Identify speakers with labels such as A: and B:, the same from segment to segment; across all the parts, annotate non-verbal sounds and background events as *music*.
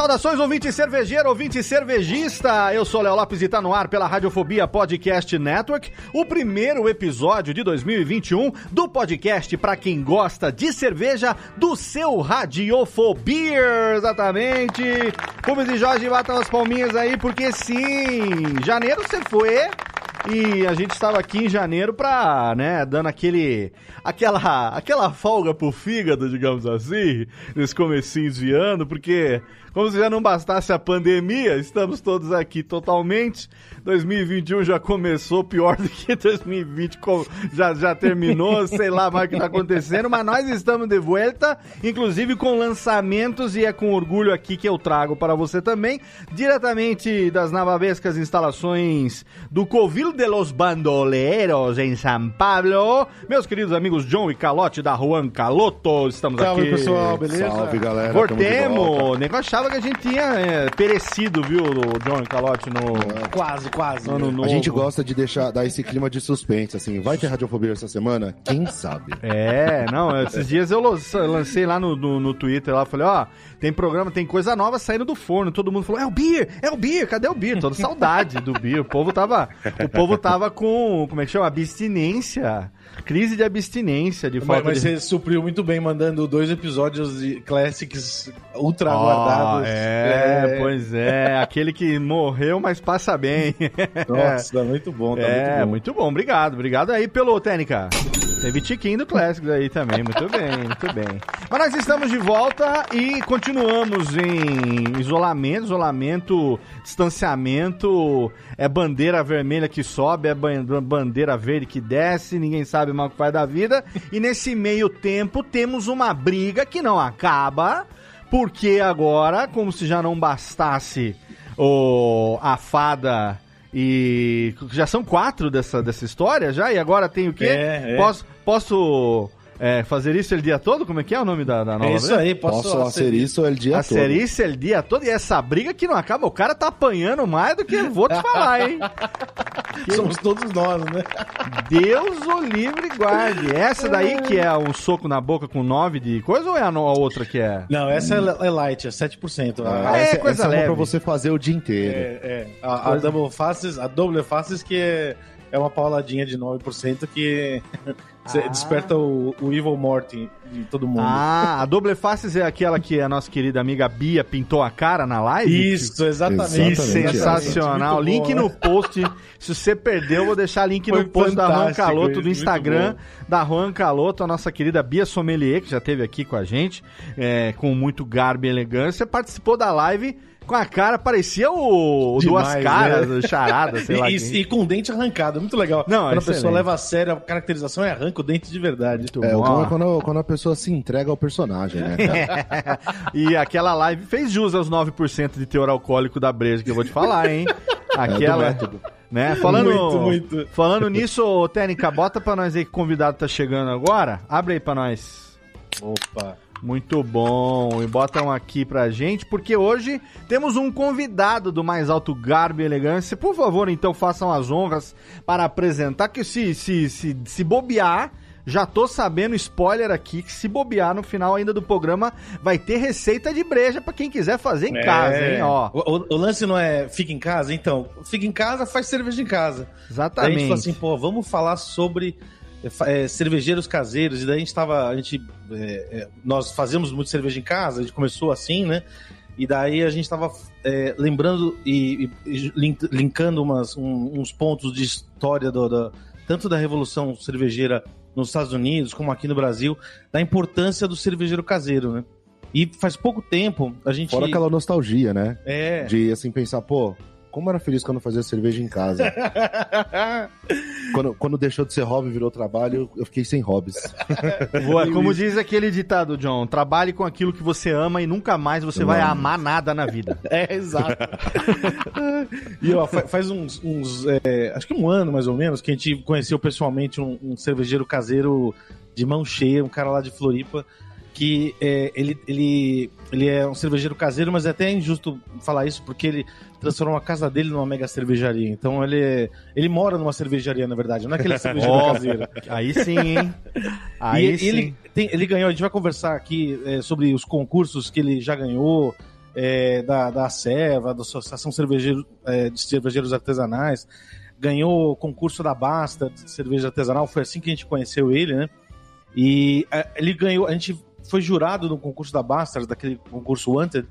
A: Saudações, ouvinte cervejeiro, ouvinte cervejista. Eu sou Léo Lopes e tá no ar pela Radiofobia Podcast Network, o primeiro episódio de 2021 do podcast para quem gosta de cerveja do seu Radiofobia. Exatamente. Rubens e Jorge batam as palminhas aí, porque sim, janeiro você foi. E a gente estava aqui em janeiro pra, né, dando aquele, aquela, aquela folga pro fígado, digamos assim, nesse comecinho de ano, porque como se já não bastasse a pandemia, estamos todos aqui totalmente. 2021 já começou pior do que 2020 já, já terminou, *laughs* sei lá mais o que está acontecendo, mas nós estamos de volta, inclusive com lançamentos, e é com orgulho aqui que eu trago para você também, diretamente das navavescas instalações do Covil de los Bandoleros em São Paulo, meus queridos amigos John e Calote da Juan Caloto, estamos
B: Salve,
A: aqui.
B: pessoal, beleza?
C: Salve, galera.
A: Voltemos, negócio achava que a gente tinha é, perecido, viu, o John Calote no...
B: Quase, quase.
A: Ano novo.
C: A gente gosta de deixar dar esse clima de suspense, assim. Vai ter radiofobia essa semana? Quem sabe? *laughs*
A: É, não, esses dias eu lancei lá no, no, no Twitter, lá, falei, ó, tem programa, tem coisa nova saindo do forno, todo mundo falou, é o Beer, é o Beer, cadê o Beer? Toda saudade do Beer, o povo tava, o povo tava com, como é que chama, abstinência, crise de abstinência, de
B: Mas,
A: falta
B: mas
A: de...
B: você supriu muito bem mandando dois episódios de Classics ultra
A: Ó,
B: aguardados.
A: É, pois é, aquele que morreu, mas passa bem.
B: Nossa, tá muito bom, tá
A: é,
B: muito bom.
A: muito bom, obrigado. Obrigado aí pelo Técnica. Teve tiquinho do Classics aí também, muito bem, muito bem. Mas nós estamos de volta e continuamos em isolamento, isolamento, distanciamento, é bandeira vermelha que sobe, é ban- bandeira verde que desce, ninguém sabe mais o que faz da vida. E nesse meio tempo temos uma briga que não acaba, porque agora, como se já não bastasse o, a fada e. Já são quatro dessa, dessa história já? E agora tem o quê?
B: É, é.
A: Posso, posso é, fazer isso o dia todo? Como é que é o nome da, da nova?
B: É isso aí, posso,
C: Posso ser isso o dia
A: A
C: todo.
A: Serice o dia todo e essa briga que não acaba, o cara tá apanhando mais do que eu vou te falar, hein? *laughs*
B: Somos todos nós, né?
A: Deus o livre guarde. Essa daí que é um soco na boca com nove de coisa ou é a, outra que é?
B: Não, essa é, é light, é 7%.
C: Ah,
A: é
C: essa,
A: coisa
C: essa é uma
A: leve.
C: pra você fazer o dia inteiro.
B: É, é. A, a Double Faces, a Double Faces que é, é uma pauladinha de 9% que *laughs*
A: Ah.
B: desperta o, o Evil Morty de todo mundo.
A: Ah, a Double Faces é aquela que a nossa querida amiga Bia pintou a cara na live?
B: Isso, exatamente.
A: Que
C: Exatamente,
A: sensacional.
B: Muito
A: link
B: bom,
A: no
B: né?
A: post. Se você perdeu, eu vou deixar link
B: Foi
A: no post da Juan Caloto,
B: isso,
A: do Instagram da Juan Caloto, a nossa querida Bia Sommelier, que já esteve aqui com a gente, é, com muito garbo e elegância, participou da live com a cara, parecia o, o Duas
B: Demais,
A: Caras,
B: né?
A: Charada, sei lá.
B: E,
A: quem.
B: e com o dente arrancado, muito legal.
A: Não,
B: Quando a
A: excelente.
B: pessoa leva a sério a caracterização e arranca o dente de verdade.
A: Muito
C: É, o
A: bom.
C: é quando, quando a pessoa se entrega ao personagem, né? cara? *laughs*
A: e aquela live fez jus aos 9% de teor alcoólico da breja que eu vou te falar, hein? *laughs* Aquela.
C: método.
A: né? Falando,
B: Muito, muito.
A: falando nisso, ô, Técnica, bota pra nós aí que o convidado tá chegando agora. Abre aí pra nós.
B: Opa.
A: Muito bom. E botam aqui pra gente, porque hoje temos um convidado do mais alto garbo e elegância. Por favor, então, façam as honras para apresentar, que se, se, se, se bobear, Já tô sabendo, spoiler aqui, que se bobear no final ainda do programa, vai ter receita de breja pra quem quiser fazer em
B: É.
A: casa, hein? Ó,
B: O, o- o lance não é fica em casa? Então, fica em casa, faz cerveja em casa. Daí a gente
A: exatamente.
B: falou assim, pô, vamos falar sobre é, é, cervejeiros caseiros. E daí a gente tava. A gente, é, é, nós fazemos muito cerveja em casa, a gente começou assim, né? E daí a gente tava é, lembrando e, e link- linkando umas, um- uns pontos de história do, da- tanto da Revolução Cervejeira nos Estados Unidos como aqui no Brasil, da importância do cervejeiro caseiro, né? E faz pouco tempo a gente.
C: Fora aquela nostalgia, né?
B: É.
C: De assim pensar, pô, como era feliz quando fazia cerveja em casa. *laughs* quando, quando deixou de ser hobby e virou trabalho, eu fiquei sem hobbies. *laughs*
A: Boa, como diz aquele ditado, John, trabalhe com aquilo que você ama e nunca mais você vai amar nada na vida. *laughs*
B: É, exato. e ó, fa- faz uns, uns, é, acho que um ano mais ou menos, que a gente conheceu pessoalmente um, um cervejeiro caseiro de mão cheia, um cara lá de Floripa, que é, ele, ele, ele é um cervejeiro caseiro, mas é até injusto falar isso, porque ele transformou a casa dele numa mega cervejaria. Então ele, ele mora numa cervejaria, na verdade, não é aquele *laughs* cervejeiro
A: Ó,
B: caseiro.
A: Aí sim, hein? *laughs* Aí
B: e
A: sim.
B: ele, tem- ele ganhou, a gente vai conversar aqui é, sobre os concursos que ele já ganhou, é, da, da Serva, da Associação Cervejeiro, é, de Cervejeiros Artesanais, ganhou o concurso da Basta de cerveja artesanal, foi assim que a gente conheceu ele, né? E é, ele ganhou, a gente foi jurado no concurso da Basta, daquele concurso Wanted,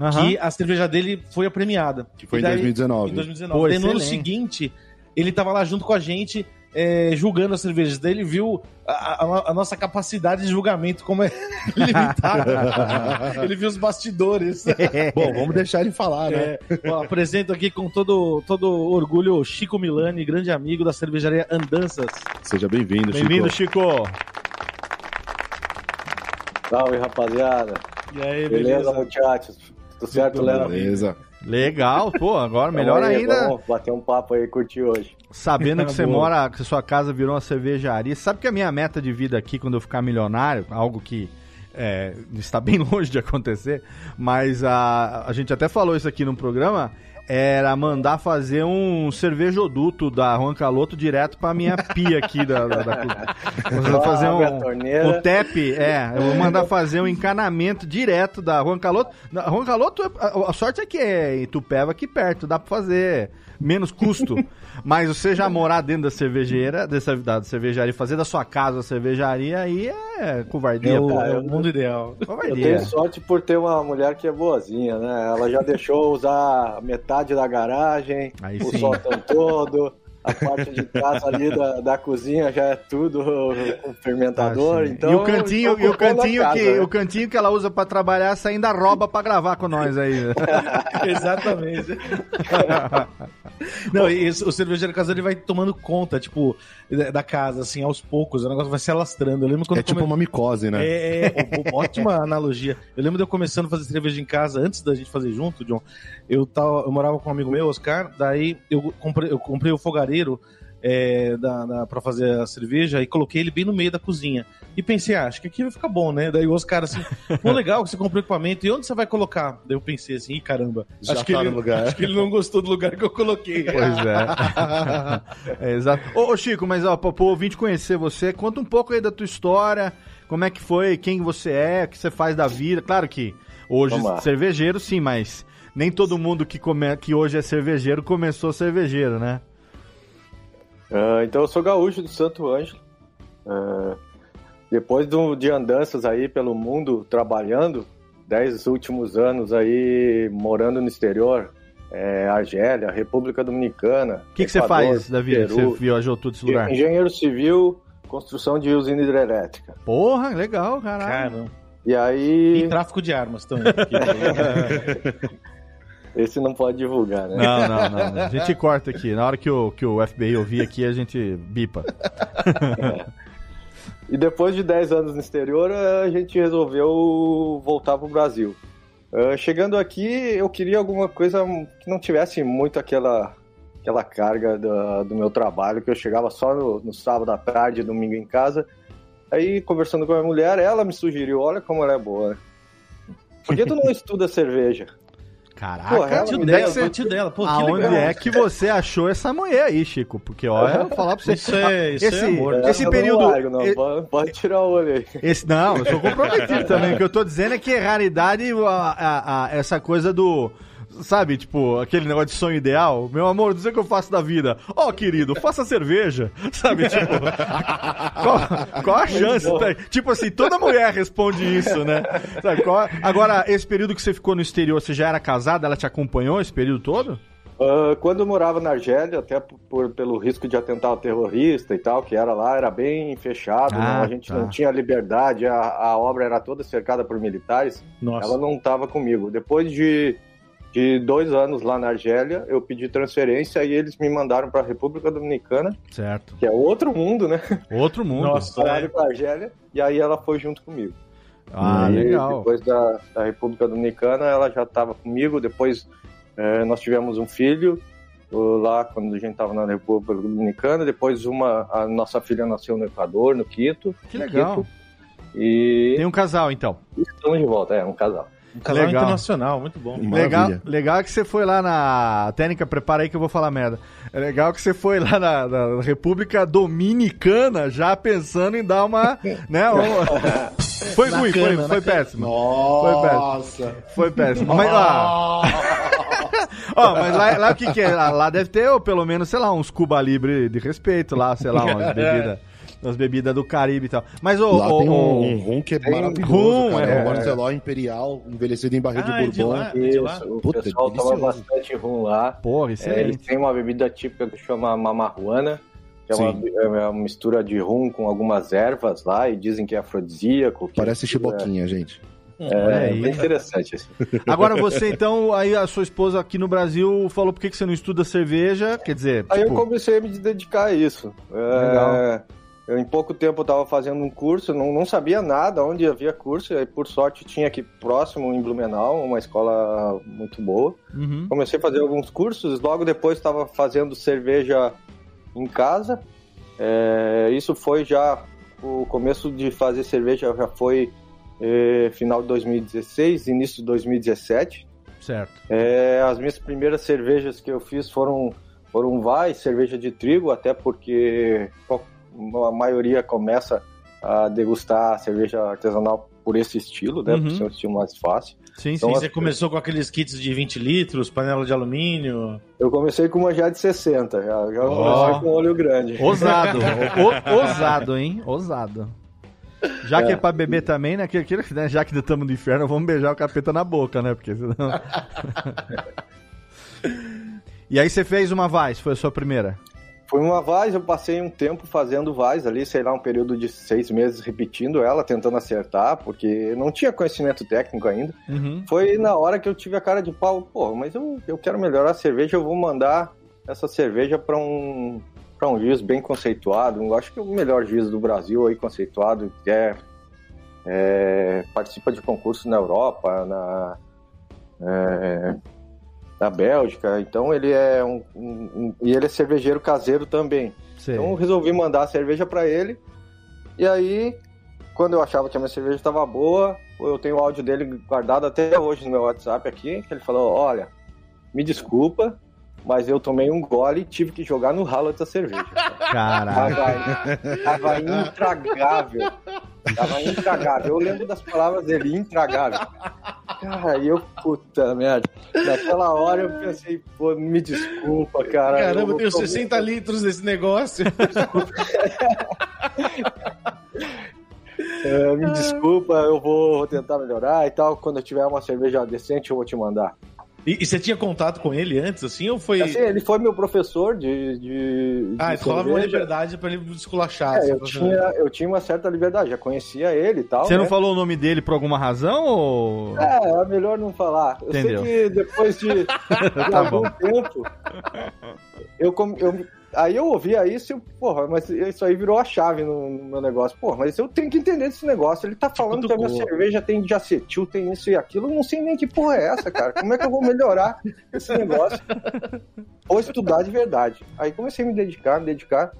A: Aham.
B: que a cerveja dele foi a premiada.
C: Que foi
B: E
C: em
B: daí-
C: 2019.
B: em 2019.
A: Pô,
B: Daí no ano seguinte, ele tava lá junto com a gente, é, julgando as cervejas dele, viu a, a- a nossa capacidade de julgamento como é *laughs* limitada. *laughs* ele viu os bastidores. *laughs*
C: Bom, vamos deixar ele falar, né?
B: É, ó, apresento aqui com todo, todo orgulho o Chico Milani, grande amigo da cervejaria Andanças.
C: Seja bem-vindo, Chico.
A: Bem-vindo, Chico.
D: Salve, rapaziada.
B: E aí,
D: Beleza,
B: beleza?
D: muchachos? Tudo certo, Léo?
C: Beleza.
A: Legal, pô, agora melhor
D: aí,
A: ainda,
D: Vamos bater um papo aí, curtir hoje.
A: sabendo que *laughs* você
B: Boa.
A: mora, que sua casa virou uma cervejaria. Sabe que a minha meta de vida aqui, quando eu ficar milionário, algo que é, está bem *laughs* longe de acontecer, mas a, a gente até falou isso aqui no programa, era mandar fazer um cervejoduto da Juan Caloto direto pra minha pia aqui da, da, da *laughs* fazer um, um tap, é, eu vou mandar fazer um encanamento direto da Juan Caloto. Na Juan Caloto, a, a sorte é que é Itupeva aqui perto, dá pra fazer menos custo. *laughs* Mas você já morar dentro da cervejeira, dessa da cervejaria, fazer da sua casa a cervejaria, aí é covardia.
B: É o,
A: pô.
B: é o mundo ideal.
D: Eu
A: Covardia.
D: tenho sorte por ter uma mulher que é boazinha, né? Ela já deixou usar metade da garagem,
A: Aí
D: o
A: sim.
D: sótão todo, a parte de casa ali da, da cozinha já é tudo com fermentador.
A: Ah,
D: então,
A: e o cantinho, e o cantinho
D: casa,
A: que
D: né?
A: o cantinho que ela usa pra trabalhar, você ainda rouba pra gravar com nós aí. *laughs*
B: Exatamente. Não, e o cervejeiro caseiro ele vai tomando conta, tipo, da casa, assim, aos poucos. O negócio vai se alastrando. Eu lembro quando
C: É tipo
B: come-
C: uma micose, né?
B: É, é, ó- ótima *laughs* analogia. Eu lembro de eu começando a fazer cerveja em casa, antes da gente fazer junto, John. Eu, tava, eu morava com um amigo meu, Oscar, daí eu comprei, eu comprei o fogareiro é, da, da, pra fazer a cerveja e coloquei ele bem no meio da cozinha. E pensei, ah, acho que aqui vai ficar bom, né? Daí o Oscar assim, pô, *laughs* legal que você comprou equipamento, e onde você vai colocar? Daí eu pensei assim, ih, caramba,
C: Já
B: acho, que
C: tá
B: ele,
C: no lugar.
B: acho que ele não gostou do lugar que eu coloquei. *laughs*
A: Pois é. *laughs* é exato. Ô, ô, Chico, mas ó, pro, ouvinte conhecer você, conta um pouco aí da tua história, como é que foi, quem você é, o que você faz da vida. Claro que hoje
D: Vamos lá.
A: cervejeiro sim, mas nem todo mundo que, come, que hoje é cervejeiro começou cervejeiro, né?
D: Ah, então eu sou gaúcho do Santo Ângelo. Ah, depois do- de andanças aí pelo mundo trabalhando, dez últimos anos aí morando no exterior, é, Argélia, República Dominicana.
A: O que, que você faz da vida? que
D: Peru.
A: Você viajou tudo esse lugar?
D: Engenheiro civil, construção de usina hidrelétrica.
A: Porra, legal, caralho.
B: Caramba.
D: E aí,
B: E tráfico de armas também. *laughs* *laughs*
D: esse não pode divulgar, né?
A: Não, não, não. A gente corta aqui. Na hora que o, que o FBI ouvir aqui, a gente bipa. *laughs*
D: E depois de 10 anos no exterior, a gente resolveu voltar pro Brasil. Ah, chegando aqui, eu queria alguma coisa que não tivesse muito aquela, aquela carga da- do meu trabalho, que eu chegava só no, no sábado à tarde, domingo em casa. Aí, conversando com a minha mulher, ela me sugeriu, olha como ela é boa. Por que tu não estuda cerveja?
A: Caraca,
D: Porra, ela
B: Tio
A: é
B: dela,
A: você-
B: tio dela. Pô, que
A: Aonde
B: legal.
A: é que você achou essa mulher aí, Chico? Porque, olha, eu vou falar pra você.
B: Isso é- isso é
A: esse,
B: amor.
A: esse
D: Eu não
A: período.
D: largo, não.
A: e-
D: Pode, pode tirar o olho aí.
A: Esse, não, eu sou comprometido também. O que eu tô dizendo é que é raridade a, a- a- essa coisa do. Sabe, tipo, aquele negócio de sonho ideal. Meu amor, dizer que eu faço da vida. Ó, querido, faça cerveja. *laughs* Sabe, tipo. qual, qual a chance? Tá? Tipo assim, toda mulher responde isso, né? Sabe, qual- agora, esse período que você ficou no exterior, você já era casada? Ela te acompanhou esse período todo?
D: Ah, quando eu morava na Argélia, até por, por- pelo risco de atentado terrorista e tal, que era lá, era bem fechado,
A: Ah,
D: não, a gente
A: tá.
D: não tinha liberdade, a, a obra era toda cercada por militares,
B: Nossa.
D: ela não estava comigo. Depois de, de dois anos lá na Argélia, eu pedi transferência e eles me mandaram para a República Dominicana,
A: Certo.
D: que é outro mundo, né?
A: Outro mundo.
B: Nossa, é.
D: para a Argélia e aí ela foi junto comigo.
A: Ah,
D: E aí,
A: legal.
D: Depois da, da República Dominicana, ela já estava comigo. Depois eh, nós tivemos um filho lá quando a gente estava na República Dominicana. Depois uma, a nossa filha nasceu no Equador, no Quito.
A: Que legal.
D: Quito. E
A: Tem um casal, então.
D: estamos de volta, é um casal.
B: Um casal
A: Legal.
B: internacional, muito bom.
A: Legal,
C: Maravilha.
A: legal que você foi lá na. Técnica, prepara aí que eu vou falar merda. É legal que você foi lá na, na República Dominicana já pensando em dar uma. né, *laughs* uma- Foi
B: Na
A: ruim,
B: cana,
A: foi, foi péssimo.
C: Nossa!
A: Foi péssimo. Mas, ó, *laughs* ó, mas lá, lá o que, que é? Lá, lá deve ter, ou pelo menos, sei lá, uns Cuba Libre de respeito lá, sei lá, umas *laughs* bebidas. Umas bebidas do Caribe e tal. Mas o.
C: Lá
A: o-
C: tem um,
A: o-
C: um rum que é
D: tem
C: maravilhoso,
A: rum,
C: cara.
A: é.
C: É um Barceló Imperial, envelhecido em barril
B: Ah, é
C: de
B: de
C: Bourbon.
B: lá? de lá?
D: Isso, o
C: Puta,
D: pessoal toma bastante rum lá.
A: Porra,
D: É, eles
A: excelente.
D: têm uma bebida típica que chama mamaruana, que é uma, é uma mistura de rum com algumas ervas lá e dizem que é afrodisíaco. que
C: Parece
D: é,
C: chiboquinha, gente.
D: É,
A: aí.
D: bem interessante. Assim. *laughs*
A: Agora você, então, aí a sua esposa aqui no Brasil falou por que que você não estuda cerveja? Quer dizer,
D: Aí eu
A: tipo,
D: comecei a me dedicar a isso. É,
A: Legal.
D: Eu, em pouco tempo estava fazendo um curso, não, não sabia nada onde havia curso, e aí, por sorte tinha aqui próximo em Blumenau, uma escola muito boa.
A: uhum,
D: Comecei a fazer alguns cursos, logo depois estava fazendo cerveja em casa. É, isso foi já o começo de fazer cerveja já foi é, final de 2016, início de 2017.
A: certo.
D: É, as minhas primeiras cervejas que eu fiz foram foram vai cerveja de trigo, até porque a maioria começa a degustar cerveja artesanal por esse estilo, né? Por
A: Uhum.
D: ser um estilo mais fácil.
A: Sim,
D: Então,
A: sim.
B: Você começou com aqueles kits de 20 litros, panela de alumínio.
D: Eu comecei com uma já de 60, já, já
A: Ó.
D: comecei com olho grande.
A: Ousado. *laughs* o- ousado, hein? Ousado. Já que é pra beber também, né? que- né, Já que estamos no inferno, vamos beijar o capeta na boca, né? Porque senão. *laughs* e aí você fez uma Vice, foi a sua primeira.
D: Foi uma Vaz, eu passei um tempo fazendo Vaz ali, sei lá, um período de seis meses repetindo ela, tentando acertar, porque não tinha conhecimento técnico ainda.
A: Uhum.
D: Foi na hora que eu tive a cara de pau, pô, mas eu, eu quero melhorar a cerveja, eu vou mandar essa cerveja para um para um juiz bem conceituado, eu acho que é o melhor juiz do Brasil aí conceituado, que é, é, participa de concursos na Europa, na é, na Bélgica, então ele é um, um- um- e ele é cervejeiro caseiro também.
A: Sei.
D: Então eu resolvi mandar a cerveja para ele. E aí, quando eu achava que a minha cerveja estava boa, eu tenho o áudio dele guardado até hoje no meu WhatsApp aqui, que ele falou: "Olha, me desculpa, mas eu tomei um gole e tive que jogar no ralo essa cerveja.
A: Caraca.
D: Tava, tava intragável. Tava intragável. Eu lembro das palavras dele, intragável. Cara, e eu, puta merda. Naquela hora eu pensei, pô, me desculpa, cara.
B: Caramba, eu tenho
D: tô-
B: 60 litros desse negócio. *laughs*
D: É, me desculpa, eu vou tentar melhorar e tal. Quando eu tiver uma cerveja decente, eu vou te mandar.
B: E, e você tinha contato com ele antes, assim, ou foi...
D: Assim, ele foi meu professor de. de,
B: ah,
D: de
B: rolava uma liberdade pra ele esculachar.
D: É,
B: assim,
D: eu tinha, eu tinha uma certa liberdade, já conhecia ele e tal.
A: Você não
D: né?
A: falou o nome dele por alguma razão ou.
D: É, é melhor não falar. Eu
A: Entendeu.
D: sei que depois de, *laughs* de
A: Tá
D: algum
A: bom.
D: tempo, eu, com- eu, aí eu ouvia isso e, eu, porra, mas isso aí virou a chave no, no meu negócio. Porra, mas eu tenho que entender desse negócio. Ele tá falando que a minha cerveja tem de acetil, tem isso e aquilo. Eu não sei nem que porra é essa, cara. Como é que eu vou melhorar esse negócio? *laughs* Vou estudar de verdade. Aí comecei a me dedicar, me dedicar.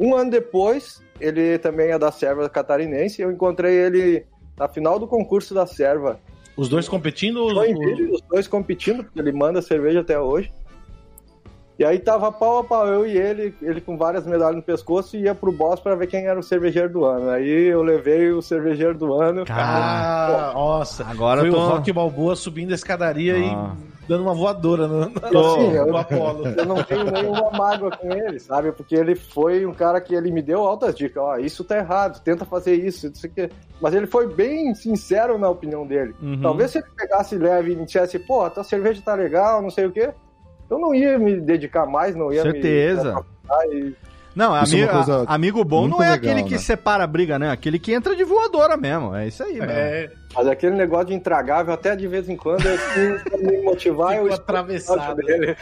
D: Um ano depois, ele também é da serva catarinense. Eu encontrei ele na final do concurso da serva
B: Os dois competindo ou
D: os dois competindo, porque ele manda cerveja até hoje. E aí tava pau a pau, eu e ele, ele com várias medalhas no pescoço e ia pro boss pra ver quem era o cervejeiro do ano. Aí eu levei o cervejeiro do ano.
B: Ah, nossa.
A: Agora
B: Foi
A: tô...
B: o Rock Balboa subindo a escadaria
A: Ah.
B: e dando uma voadora no, no,
D: Assim, eu-
B: no Apolo.
D: Eu não tenho nenhuma mágoa com ele, sabe? Porque ele foi um cara que ele me deu altas dicas. Ó, isso tá errado, tenta fazer isso, isso aqui. Mas ele foi bem sincero na opinião dele.
A: Uhum.
D: Talvez se ele pegasse leve e me dissesse, pô, a tua cerveja tá legal, não sei o quê, eu não ia me dedicar mais, não ia
A: Certeza.
D: me.
A: Não,
C: é
A: ami- a- amigo bom não é
C: legal,
A: aquele que
C: né?
A: separa a briga, né? Aquele que entra de voadora mesmo. É isso aí, mesmo.
B: É,
D: Mas aquele negócio de intragável, até de vez em quando, assim, *laughs* pra me motivar, eu escuto
B: atravessado.
D: dele.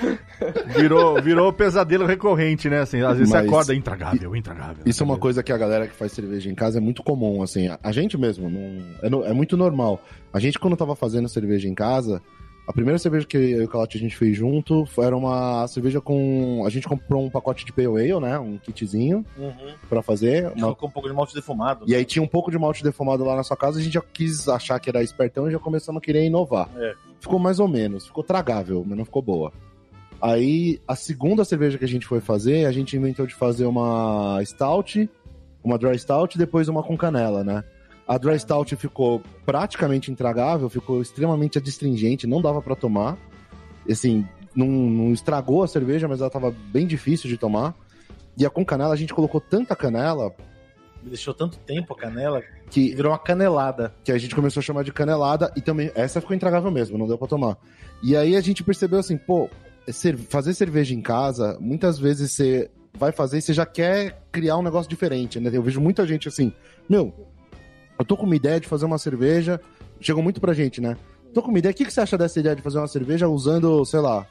A: Virou, virou pesadelo recorrente, né? Assim, às vezes você
C: Mas-
A: acorda intragável, intragável.
C: Isso é uma coisa que a galera que faz cerveja em casa é muito comum, assim. A- A gente mesmo, não, é, no- é muito normal. A gente, quando tava fazendo cerveja em casa, a primeira cerveja que eu e o Calote a gente fez junto era uma cerveja com... A gente comprou um pacote de Pale Ale, né? Um kitzinho
B: Uhum.
C: pra fazer. Uma...
B: Colocou um pouco de malte defumado.
C: E aí tinha um pouco de malte defumado lá na sua casa, a gente já quis achar que era espertão e já começamos a querer inovar.
B: É.
C: Ficou mais ou menos, ficou tragável, mas não ficou boa. Aí, a segunda cerveja que a gente foi fazer, a gente inventou de fazer uma stout, uma dry stout e depois uma com canela, né? A dry stout ficou praticamente intragável, ficou extremamente adstringente, não dava pra tomar. Assim, não, não estragou a cerveja, mas ela tava bem difícil de tomar. E a com canela, a gente colocou tanta canela
B: Deixou tanto tempo a canela
C: que
B: virou uma canelada.
C: que a gente começou a chamar de canelada e também essa ficou intragável mesmo, não deu pra tomar. E aí a gente percebeu assim, pô, cer- fazer cerveja em casa, muitas vezes você vai fazer e você já quer criar um negócio diferente, né? Eu vejo muita gente assim, meu, eu tô com uma ideia de fazer uma cerveja, chegou muito pra gente, né? Tô com uma ideia, o que, que você acha dessa ideia de fazer uma cerveja usando, sei lá,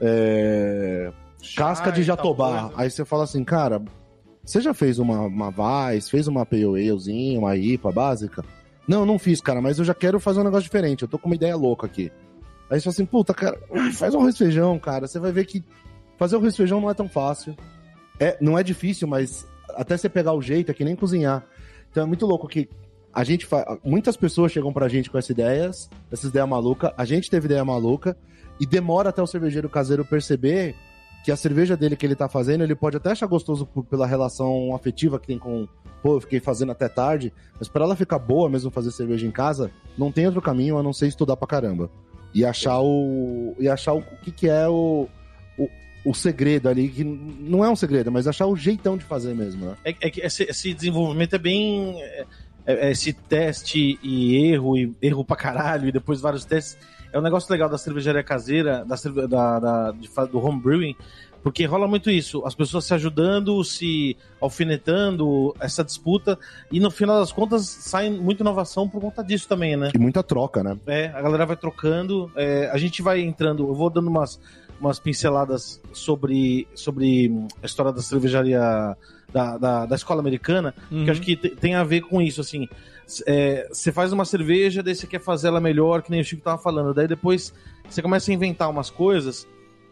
C: é, casca de jatobá? Aí você fala assim, cara, você já fez uma, uma Vice, fez uma Pale uma IPA básica? Não, não fiz, cara, mas eu já quero fazer um negócio diferente. Eu tô com uma ideia louca aqui. Aí você fala assim, puta, cara, faz um arroz feijão, cara. Você vai ver que fazer arroz e feijão não é tão fácil. É, não é difícil, mas até você pegar o jeito é que nem cozinhar. Então é muito louco que a gente fa... muitas pessoas chegam pra gente com essas ideias, essas ideias malucas. A gente teve ideia maluca e demora até o cervejeiro caseiro perceber que a cerveja dele que ele tá fazendo, ele pode até achar gostoso por- pela relação afetiva que tem com, pô, eu fiquei fazendo até tarde, mas para ela ficar boa mesmo fazer cerveja em casa, não tem outro caminho a não ser estudar pra caramba. E achar o e achar o que que é o o, segredo ali, que não é um segredo, mas achar o jeitão de fazer mesmo, né?
B: É, é que esse, esse desenvolvimento é bem. é- é- esse teste e erro, e erro pra caralho, e depois vários testes. É um negócio legal da cervejaria caseira, da, da, da- de do home brewing, porque rola muito isso. As pessoas se ajudando, se alfinetando, essa disputa, e no final das contas sai muita inovação por conta disso também, né?
C: E muita troca, né?
B: É, a galera vai trocando. é, a gente vai entrando. Eu vou dando umas, umas pinceladas sobre, sobre hum, a história da cervejaria da, da, da escola americana,
A: Uhum.
B: que acho que te- tem a ver com isso. Assim, é, você faz uma cerveja, daí você quer fazer ela melhor, que nem o Chico tava falando. Daí depois você começa a inventar umas coisas.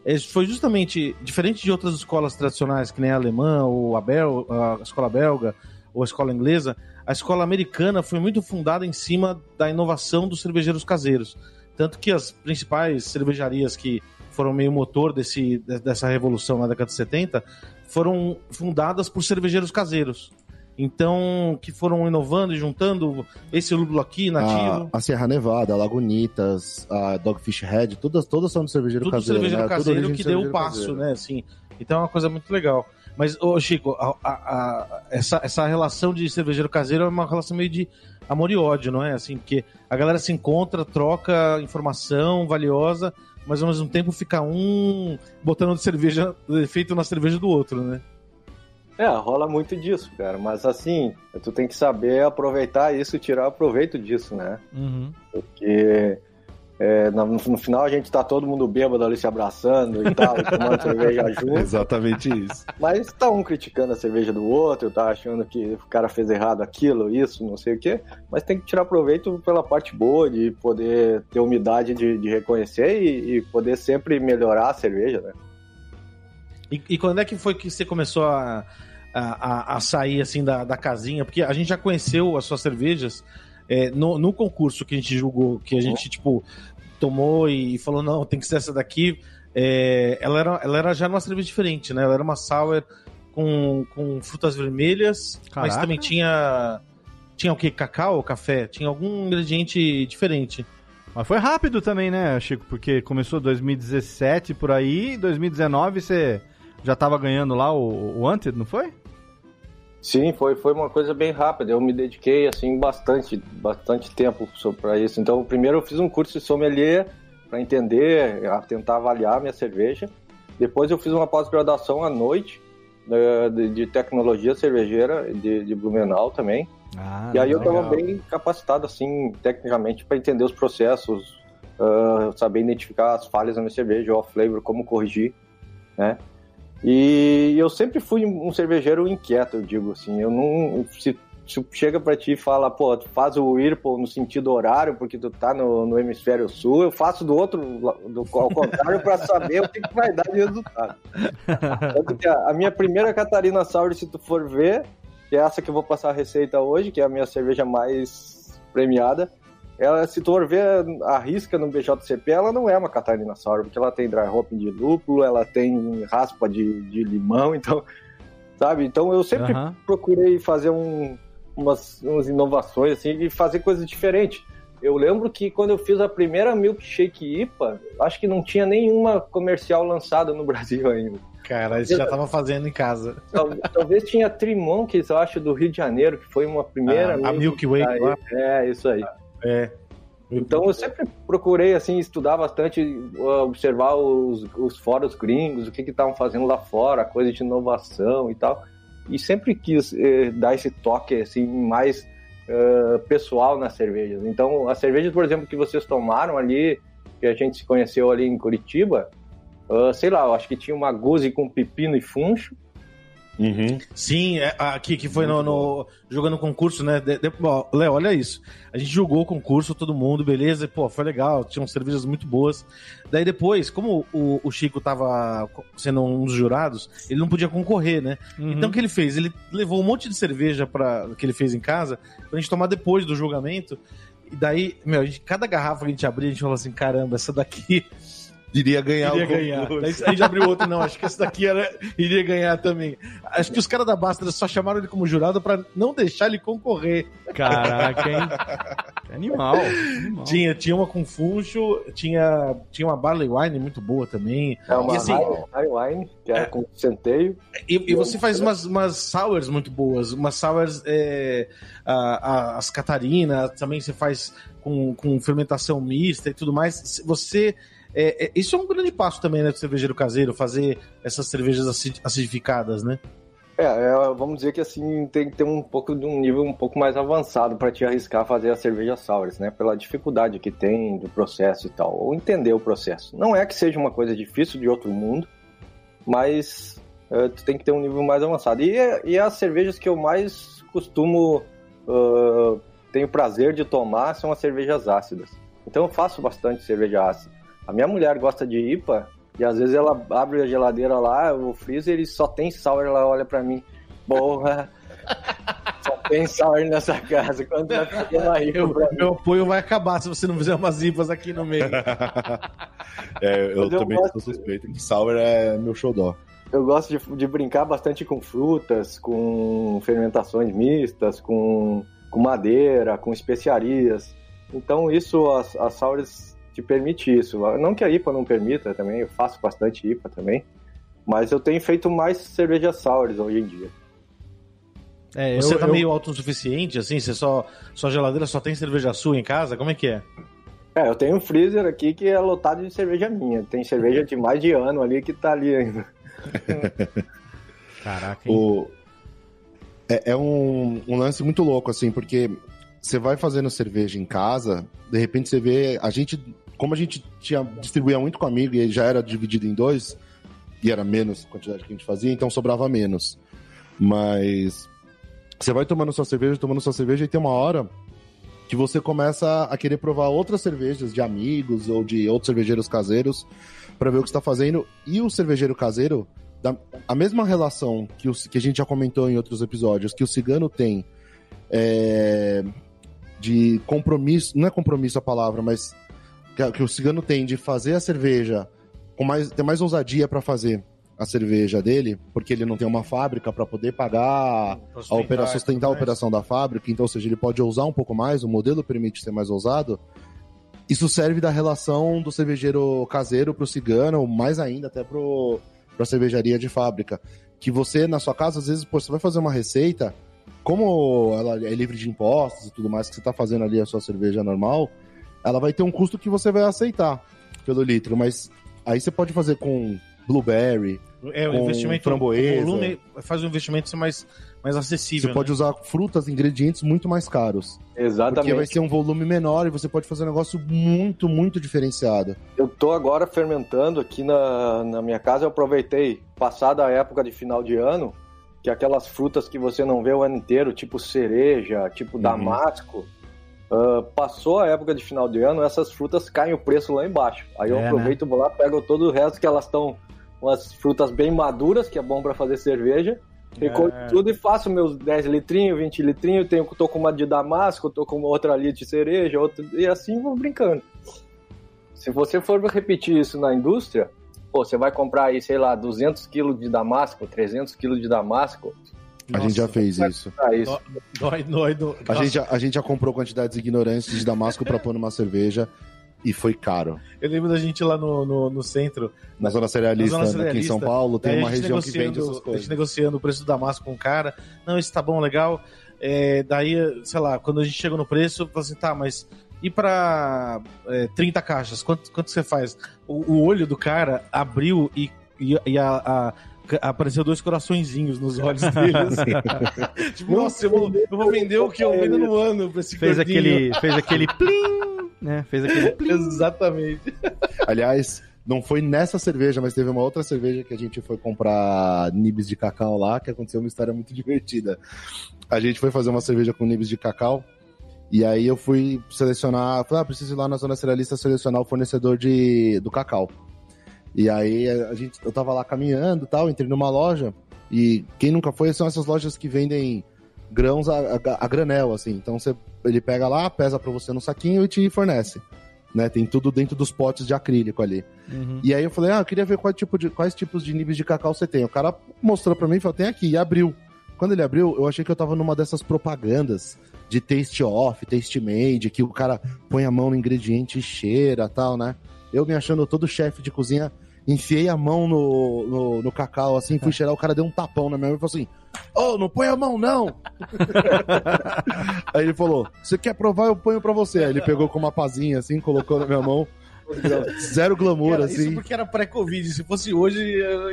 B: É, foi justamente diferente de outras escolas tradicionais, que nem a alemã, ou a, bel, a escola belga, ou a escola inglesa. A escola americana foi muito fundada em cima da inovação dos cervejeiros caseiros. Tanto que as principais cervejarias que foram meio motor desse, de- dessa revolução na década de 70 foram fundadas por cervejeiros caseiros. Então, que foram inovando e juntando esse lúpulo aqui, nativo.
C: A, a Serra Nevada, a Lagunitas, a Dogfish Head, todas, todas são de cervejeiro
B: tudo
C: caseiro.
B: cervejeiro
C: né? Tudo
B: caseiro
C: origem
B: que
C: de
B: deu o passo,
C: caseiro.
B: né? Assim, então é uma coisa muito legal. Mas, ô Chico, a- a- a- essa, essa relação de cervejeiro caseiro é uma relação meio de amor e ódio, não é? Assim, porque a galera se encontra, troca informação valiosa, mas ao mesmo tempo fica um botando de cerveja, efeito na cerveja do outro, né?
D: É, rola muito disso, cara. Mas assim, tu tem que saber aproveitar isso e tirar proveito disso, né?
A: Uhum.
D: Porque é, no, no final a gente tá todo mundo bêbado ali se abraçando e tal, *laughs* tomando cerveja junto.
C: Exatamente isso.
D: Mas tá um criticando a cerveja do outro, tá achando que o cara fez errado aquilo, isso, não sei o quê. Mas tem que tirar proveito pela parte boa, de poder ter humildade de, de reconhecer e, e poder sempre melhorar a cerveja, né?
B: E, e quando é que foi que você começou a, a, a- a sair assim da, da casinha? Porque a gente já conheceu as suas cervejas é, no, no concurso que a gente julgou, que a gente, tipo, tomou e falou, não, tem que ser essa daqui, é, ela, era, ela era já uma cerveja diferente, né? Ela era uma sour com, com frutas vermelhas, mas
A: Caraca.
B: também tinha. Tinha o que? Cacau, café? Tinha algum ingrediente diferente.
A: Mas foi rápido também, né, Chico? Porque começou 2017 por aí, 2019 você já tava ganhando lá o, o Wanted, não foi?
D: Sim, foi, foi uma coisa bem rápida. Eu me dediquei assim bastante, bastante tempo para isso. Então, primeiro eu fiz um curso de sommelier para entender, a tentar avaliar a minha cerveja. Depois eu fiz uma pós-graduação à noite eh, de, de tecnologia cervejeira de, de Blumenau também.
A: Ah,
D: e aí eu
A: legal.
D: estava bem capacitado assim tecnicamente para entender os processos, ah, saber identificar as falhas na minha cerveja, off flavor, como corrigir, né? E eu sempre fui um cervejeiro inquieto, eu digo assim. Eu não. Se, se chega pra ti e fala, pô, tu faz o Whirlpool no sentido horário, porque tu tá no, no hemisfério sul, eu faço do outro, do, ao contrário, pra saber o que, que vai dar de resultado. *laughs* A, a minha primeira Catarina Sour, se tu for ver, que é essa que eu vou passar a receita hoje, que é a minha cerveja mais premiada, ela, se tu for ver a risca no BJCP, ela não é uma Catarina Sour, porque ela tem dry hopping de lúpulo, ela tem raspa de, de limão, *laughs* então, sabe? Então eu sempre
A: Aham.
D: procurei fazer um, umas, umas inovações, assim, e fazer coisas diferentes. Eu lembro que quando eu fiz a primeira Milkshake IPA, acho que não tinha nenhuma comercial lançada no *laughs* Brasil ainda.
B: Cara, isso já tava fazendo em casa.
D: Tal- Talvez tinha Trimonkeys, eu acho, do Rio de Janeiro, que foi uma primeira.
B: Ah, a Milky Way.
D: É, isso aí.
B: É.
D: Então eu sempre procurei assim estudar bastante, uh, observar os, os fóruns gringos, o que que estavam fazendo lá fora, coisa de inovação e tal. E sempre quis eh, dar esse toque assim mais eh, pessoal nas cervejas. Então as cervejas, por exemplo, que vocês tomaram ali, que a gente se conheceu ali em Curitiba, ah, sei lá, eu acho que tinha uma guzi com pepino e funcho.
C: Uhum.
B: Sim, é, aqui que foi no, no- jogando concurso, né? De- de- ó, Léo, olha isso. A gente jogou o concurso, todo mundo, beleza, e, pô, foi legal, tinham cervejas muito boas. Daí depois, como o, o Chico tava sendo um dos jurados, ele não podia concorrer, né?
A: Uhum.
B: Então o que ele fez? Ele levou um monte de cerveja para que ele fez em casa pra gente tomar depois do julgamento. E daí, meu, a gente- cada garrafa que a gente abria, a gente falou assim: caramba, essa daqui
C: Iria ganhar
B: iria
C: o
B: ganhar.
C: concurso.
B: Daí a gente abriu outro, não, acho que esse daqui era, iria ganhar também. Acho que os caras da Basta só chamaram ele como jurado pra não deixar ele concorrer.
A: Caraca, hein? Animal. animal.
B: Tinha, tinha uma com funcho, tinha, tinha uma Barley Wine muito boa também.
D: É uma
B: E assim-
D: High- High Wine, que era com centeio.
B: E, e você faz umas, umas sours muito boas, umas sours, é, a- a- as Catarina, também você faz com, com fermentação mista e tudo mais. Você. É, é, isso é um grande passo também, né, do cervejeiro caseiro, fazer essas cervejas acid- acidificadas, né?
D: É, é, vamos dizer que assim tem que ter um pouco de um nível um pouco mais avançado para te arriscar a fazer a cerveja sours, né? Pela dificuldade que tem do processo e tal, ou entender o processo. Não é que seja uma coisa difícil de outro mundo, mas é, tu tem que ter um nível mais avançado. E, e as cervejas que eu mais costumo ah, tenho prazer de tomar são as cervejas ácidas. Então eu faço bastante cerveja ácida. A minha mulher gosta de IPA e às vezes ela abre a geladeira lá, o freezer e só tem sour, ela olha pra mim, porra, *laughs* só tem sour nessa casa. Quando vai fazer uma IPA
B: Eu-
D: pra mim?
B: meu apoio vai acabar se você não fizer umas IPAs aqui no meio. *laughs*
C: É, eu também
D: gosto-
C: sou suspeito que Sour é meu xodó.
D: Eu gosto de, de brincar bastante com frutas, com fermentações mistas, com, com madeira, com especiarias. Então isso, as, as sours te permite isso. Não que a IPA não permita também, eu faço bastante IPA também, mas eu tenho feito mais cervejas sours hoje em dia.
A: É,
B: Você
A: eu,
B: tá
A: eu-
B: meio autossuficiente, assim? Você só. Sua geladeira só tem cerveja sua em casa? Como é que é?
D: É, eu tenho um freezer aqui que é lotado de cerveja minha. Tem cerveja de mais de ano ali que tá ali ainda. *laughs*
A: Caraca, hein?
C: O... É, é um, um lance muito louco, assim, porque você vai fazendo cerveja em casa, de repente você vê. A gente, como a gente tinha, distribuía muito com amigo e já era dividido em dois, e era menos a quantidade que a gente fazia, então sobrava menos. Mas você vai tomando sua cerveja, tomando sua cerveja, e tem uma hora que você começa a querer provar outras cervejas de amigos ou de outros cervejeiros caseiros para ver o que está fazendo. E o cervejeiro caseiro, da, a mesma relação que, o, que a gente já comentou em outros episódios, que o cigano tem é, de compromisso, não é compromisso a palavra, mas que, que o cigano tem de fazer a cerveja com mais, ter mais ousadia para fazer a cerveja dele, porque ele não tem uma fábrica para poder pagar a opera, sustentar a operação da fábrica, então, ou seja, ele pode ousar um pouco mais, o modelo permite ser mais ousado. Isso serve da relação do cervejeiro caseiro pro cigano, mais ainda até pro, pra cervejaria de fábrica. Que você, na sua casa, às vezes, pô, você vai fazer uma receita, como ela é livre de impostos e tudo mais, que você tá fazendo ali a sua cerveja normal, ela vai ter um custo que você vai aceitar pelo litro, mas aí você pode fazer com blueberry,
B: É,
C: com
B: investimento.
C: framboesa.
B: O volume faz o investimento ser mais, mais acessível.
C: Você pode
B: né?
C: usar frutas, ingredientes muito mais caros. Porque vai
D: Exatamente.
C: ser um volume menor e você pode fazer um negócio muito, muito diferenciado.
D: Eu tô agora fermentando aqui na, na minha casa. Eu aproveitei, passada a época de final de ano, que aquelas frutas que você não vê o ano inteiro, tipo cereja, tipo
C: Uhum.
D: damasco, ah, passou a época de final de ano, essas frutas caem o preço lá embaixo. Aí eu
A: É,
D: aproveito, vou lá, pego todo o resto que elas estão umas frutas bem maduras, que é bom para fazer cerveja. Recolho
B: É.
D: tudo e faço meus 10 litrinhos, 20 litrinhos. Tenho, tô com uma de damasco, tô com outra ali de cereja, outra, e assim vou brincando. Se você for repetir isso na indústria, pô, você vai comprar aí, sei lá, 200 quilos de damasco, 300 quilos de damasco.
C: A gente já fez isso.
D: Isso.
B: Dói, dói, dói.
C: A gente, já, a gente já comprou quantidades ignorantes de damasco pra pôr numa cerveja e foi caro.
B: Eu lembro da gente lá no, no, no centro.
C: Na zona cerealista,
B: Na zona
C: aqui em São
B: cerealista,
C: Paulo, tem uma região que vende essas
B: A gente
C: coisas.
B: negociando o preço do Damasco com o cara. Não, esse tá bom, legal. É, daí, sei lá, quando a gente chegou no preço, eu falei assim, tá, mas e pra é, 30 caixas? Quanto, quanto você faz? O, o olho do cara abriu e, e, e a, a- apareceu dois coraçõezinhos nos olhos dele. assim. *laughs* tipo, nossa, eu vou, eu vou vender o que eu vendo no ano pra esse
A: Fez
B: gordinho.
A: aquele, fez aquele plim, né? Fez aquele *laughs* plim.
B: Exatamente.
C: Aliás, não foi nessa cerveja, mas teve uma outra cerveja que a gente foi comprar nibs de cacau lá, que aconteceu uma história muito divertida. A gente foi fazer uma cerveja com nibs de cacau, e aí eu fui selecionar, falei, ah, preciso ir lá na zona cerealista selecionar o fornecedor de, do cacau. E aí a gente, eu tava lá caminhando e tal, entrei numa loja, e quem nunca foi, são essas lojas que vendem grãos a, a- a granel, assim. Então você, ele pega lá, pesa pra você no saquinho e te fornece. Né, tem tudo dentro dos potes de acrílico ali.
A: Uhum.
C: E aí eu falei, ah, eu queria ver qual tipo de, quais tipos de níveis de cacau você tem. O cara mostrou pra mim e falou, tem aqui, e abriu. Quando ele abriu, eu achei que eu tava numa dessas propagandas de taste off, taste made, que o cara põe a mão no ingrediente e cheira tal, né? Eu me achando todo chefe de cozinha, enfiei a mão no, no, no cacau, assim, fui cheirar, o cara deu um tapão na minha mão e falou assim, ô, não põe a mão, não! *laughs* Aí ele falou, você quer provar, eu ponho pra você. Aí ele pegou com uma pazinha, assim, colocou na minha mão, zero glamour,
B: Cara,
C: assim.
B: Isso porque era pré-Covid. Se fosse hoje,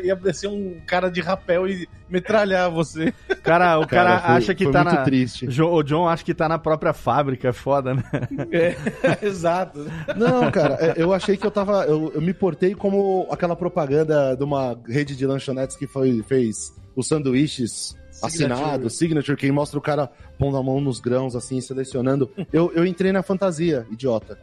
B: ia descer um cara de rapel e metralhar você.
A: Cara, o cara,
C: foi-
A: acha que
C: foi
A: tá
C: muito
A: na.
C: triste.
A: Jo- O John acha que tá na própria fábrica, é foda, né? *laughs*
B: Exato.
C: Não, cara, é, eu achei que eu tava. Eu, eu me portei como aquela propaganda de uma rede de lanchonetes que foi, fez os sanduíches assinados, signature, que mostra o cara pondo a mão nos grãos, assim, selecionando. Eu, eu entrei na fantasia, idiota.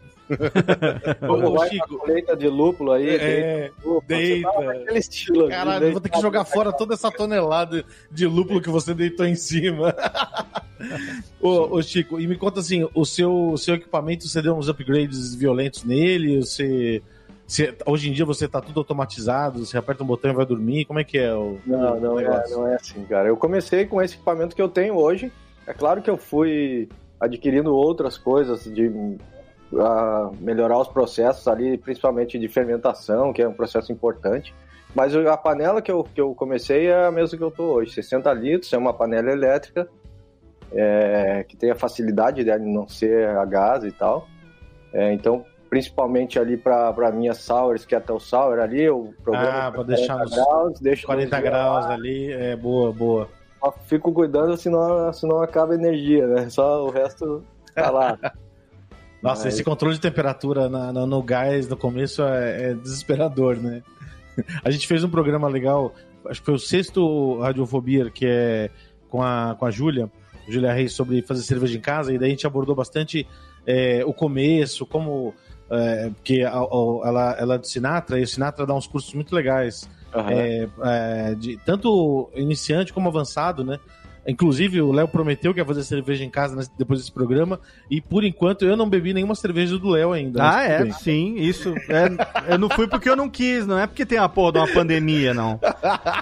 B: Ô, *laughs*
D: vai
B: Chico.
D: colheita de lúpulo aí,
B: É,
D: deita,
B: deita.
D: estilo.
B: Caralho, vou ter que jogar fora toda essa tonelada de lúpulo que você deitou em cima. *laughs* ô, ô, Chico, e me conta assim, o seu, o seu equipamento, você deu uns upgrades violentos nele? Você, você- hoje em dia você tá tudo automatizado, você aperta um botão e vai dormir? Como é que é o
D: Não, não
B: o
D: é, não é assim, cara. Eu comecei com esse equipamento que eu tenho hoje. É claro que eu fui adquirindo outras coisas de ah, melhorar os processos ali, principalmente de fermentação, que é um processo importante. Mas a panela que eu, que eu comecei é a mesma que eu tô hoje, 60 litros, é uma panela elétrica, é, que tem a facilidade de não ser a gás e tal. É, então, principalmente ali para minha sours, que é até o sour ali, eu programa
B: Ah, pra deixar nos
D: graus, deixo
B: 40
D: nos
B: graus ali, é boa, boa.
D: só fico cuidando senão, senão acaba a energia, né? Só o resto tá lá. *laughs*
B: Nossa,
D: Mas-
B: esse controle de temperatura na- na- no gás no começo é, é desesperador, né? *laughs* A gente fez um programa legal, acho que foi o sexto Radiofobia, que é com a, com a Júlia, Júlia Reis, sobre fazer cerveja em casa, e daí a gente abordou bastante é, o começo, como. É, porque a- a- ela, ela é de Sinatra, e o Sinatra dá uns cursos muito legais
D: Aham.
B: é, é, de tanto iniciante como avançado, né? Inclusive, o Léo prometeu que ia fazer cerveja em casa depois desse programa. E por enquanto eu não bebi nenhuma cerveja do Léo ainda.
A: Ah, é? Bem. Sim, isso. É, eu não fui porque eu não quis, não é porque tem a porra de uma pandemia, não. *laughs*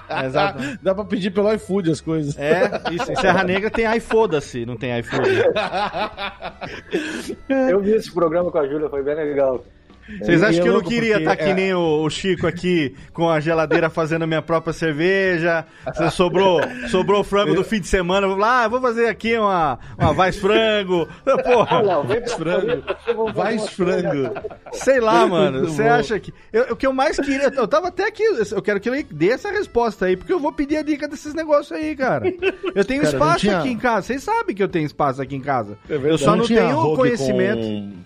B: É, exato. Dá pra pedir pelo iFood as coisas.
A: É, isso. Em Serra Negra tem iFoda-se, não tem iFood.
D: eu vi esse programa com a Júlia, foi bem legal.
A: Vocês acham que eu não queria estar tá que é... nem o, Chico aqui com a geladeira fazendo a minha própria cerveja? sobrou, sobrou frango do fim de semana. Vou lá, ah, vou fazer aqui uma, uma Vais Frango. *laughs* Porra. Não, Vais Frango. Vais Frango. Sei lá, mano. Você acha que. Eu, o que eu mais queria. Eu tava até aqui. Eu quero que ele dê essa resposta aí, porque eu vou pedir a dica desses negócios aí, cara. Eu tenho cara, espaço tinha... aqui em casa. Vocês sabem que eu tenho espaço aqui em casa. É eu só não, não tenho conhecimento.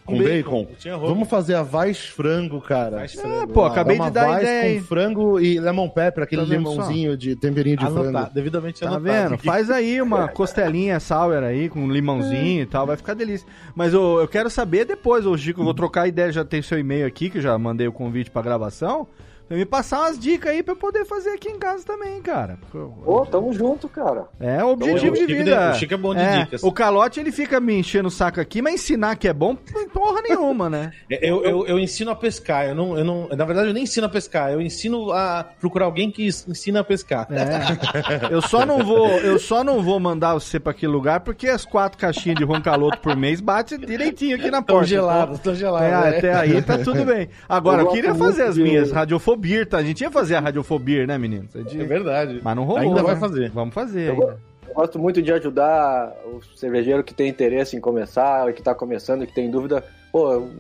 C: Com, com bacon. bacon. Vamos fazer a Vais Vais frango, cara.
A: Vais frango. É, pô, acabei de dar ideia
C: com frango e lemon pepper, aquele tá limãozinho só? de temperinho de Anotar, frango.
A: Devidamente tá vendo? Faz aí uma costelinha sour aí com limãozinho é. e tal, vai ficar delícia. Mas eu, eu quero saber depois, ô Chico, eu vou trocar ideia, já tem seu e-mail aqui, que eu já mandei o convite pra gravação me passar umas dicas aí pra eu poder fazer aqui em casa também, cara.
D: Ô, tamo junto, cara.
A: É o objetivo de vida.
B: O Chico é bom de é, dicas.
A: O calote, ele fica me enchendo o saco aqui, mas ensinar que é bom, porra nenhuma, né? *laughs*
B: eu, eu, eu, ensino a pescar. Eu não, eu não, na verdade, eu nem ensino a pescar. Eu ensino a procurar alguém que ensina a pescar.
A: É. Eu só não vou, eu só não vou mandar você pra aquele lugar porque as quatro caixinhas de ron caloto por mês bate direitinho aqui na porta.
B: Tô gelado, tô gelado. É,
A: é. Até aí tá tudo bem. Agora, eu, eu queria fazer as minhas radiofobia Radiofobia, tá? A gente ia fazer a Radiofobia, né, meninos?
B: Gente... É verdade.
A: Mas não rolou.
B: Ainda
A: né?
B: vai fazer.
A: Vamos fazer.
D: Eu, eu, gosto muito de ajudar o cervejeiro que tem interesse em começar, que tá começando, que tem dúvida. Pô, eu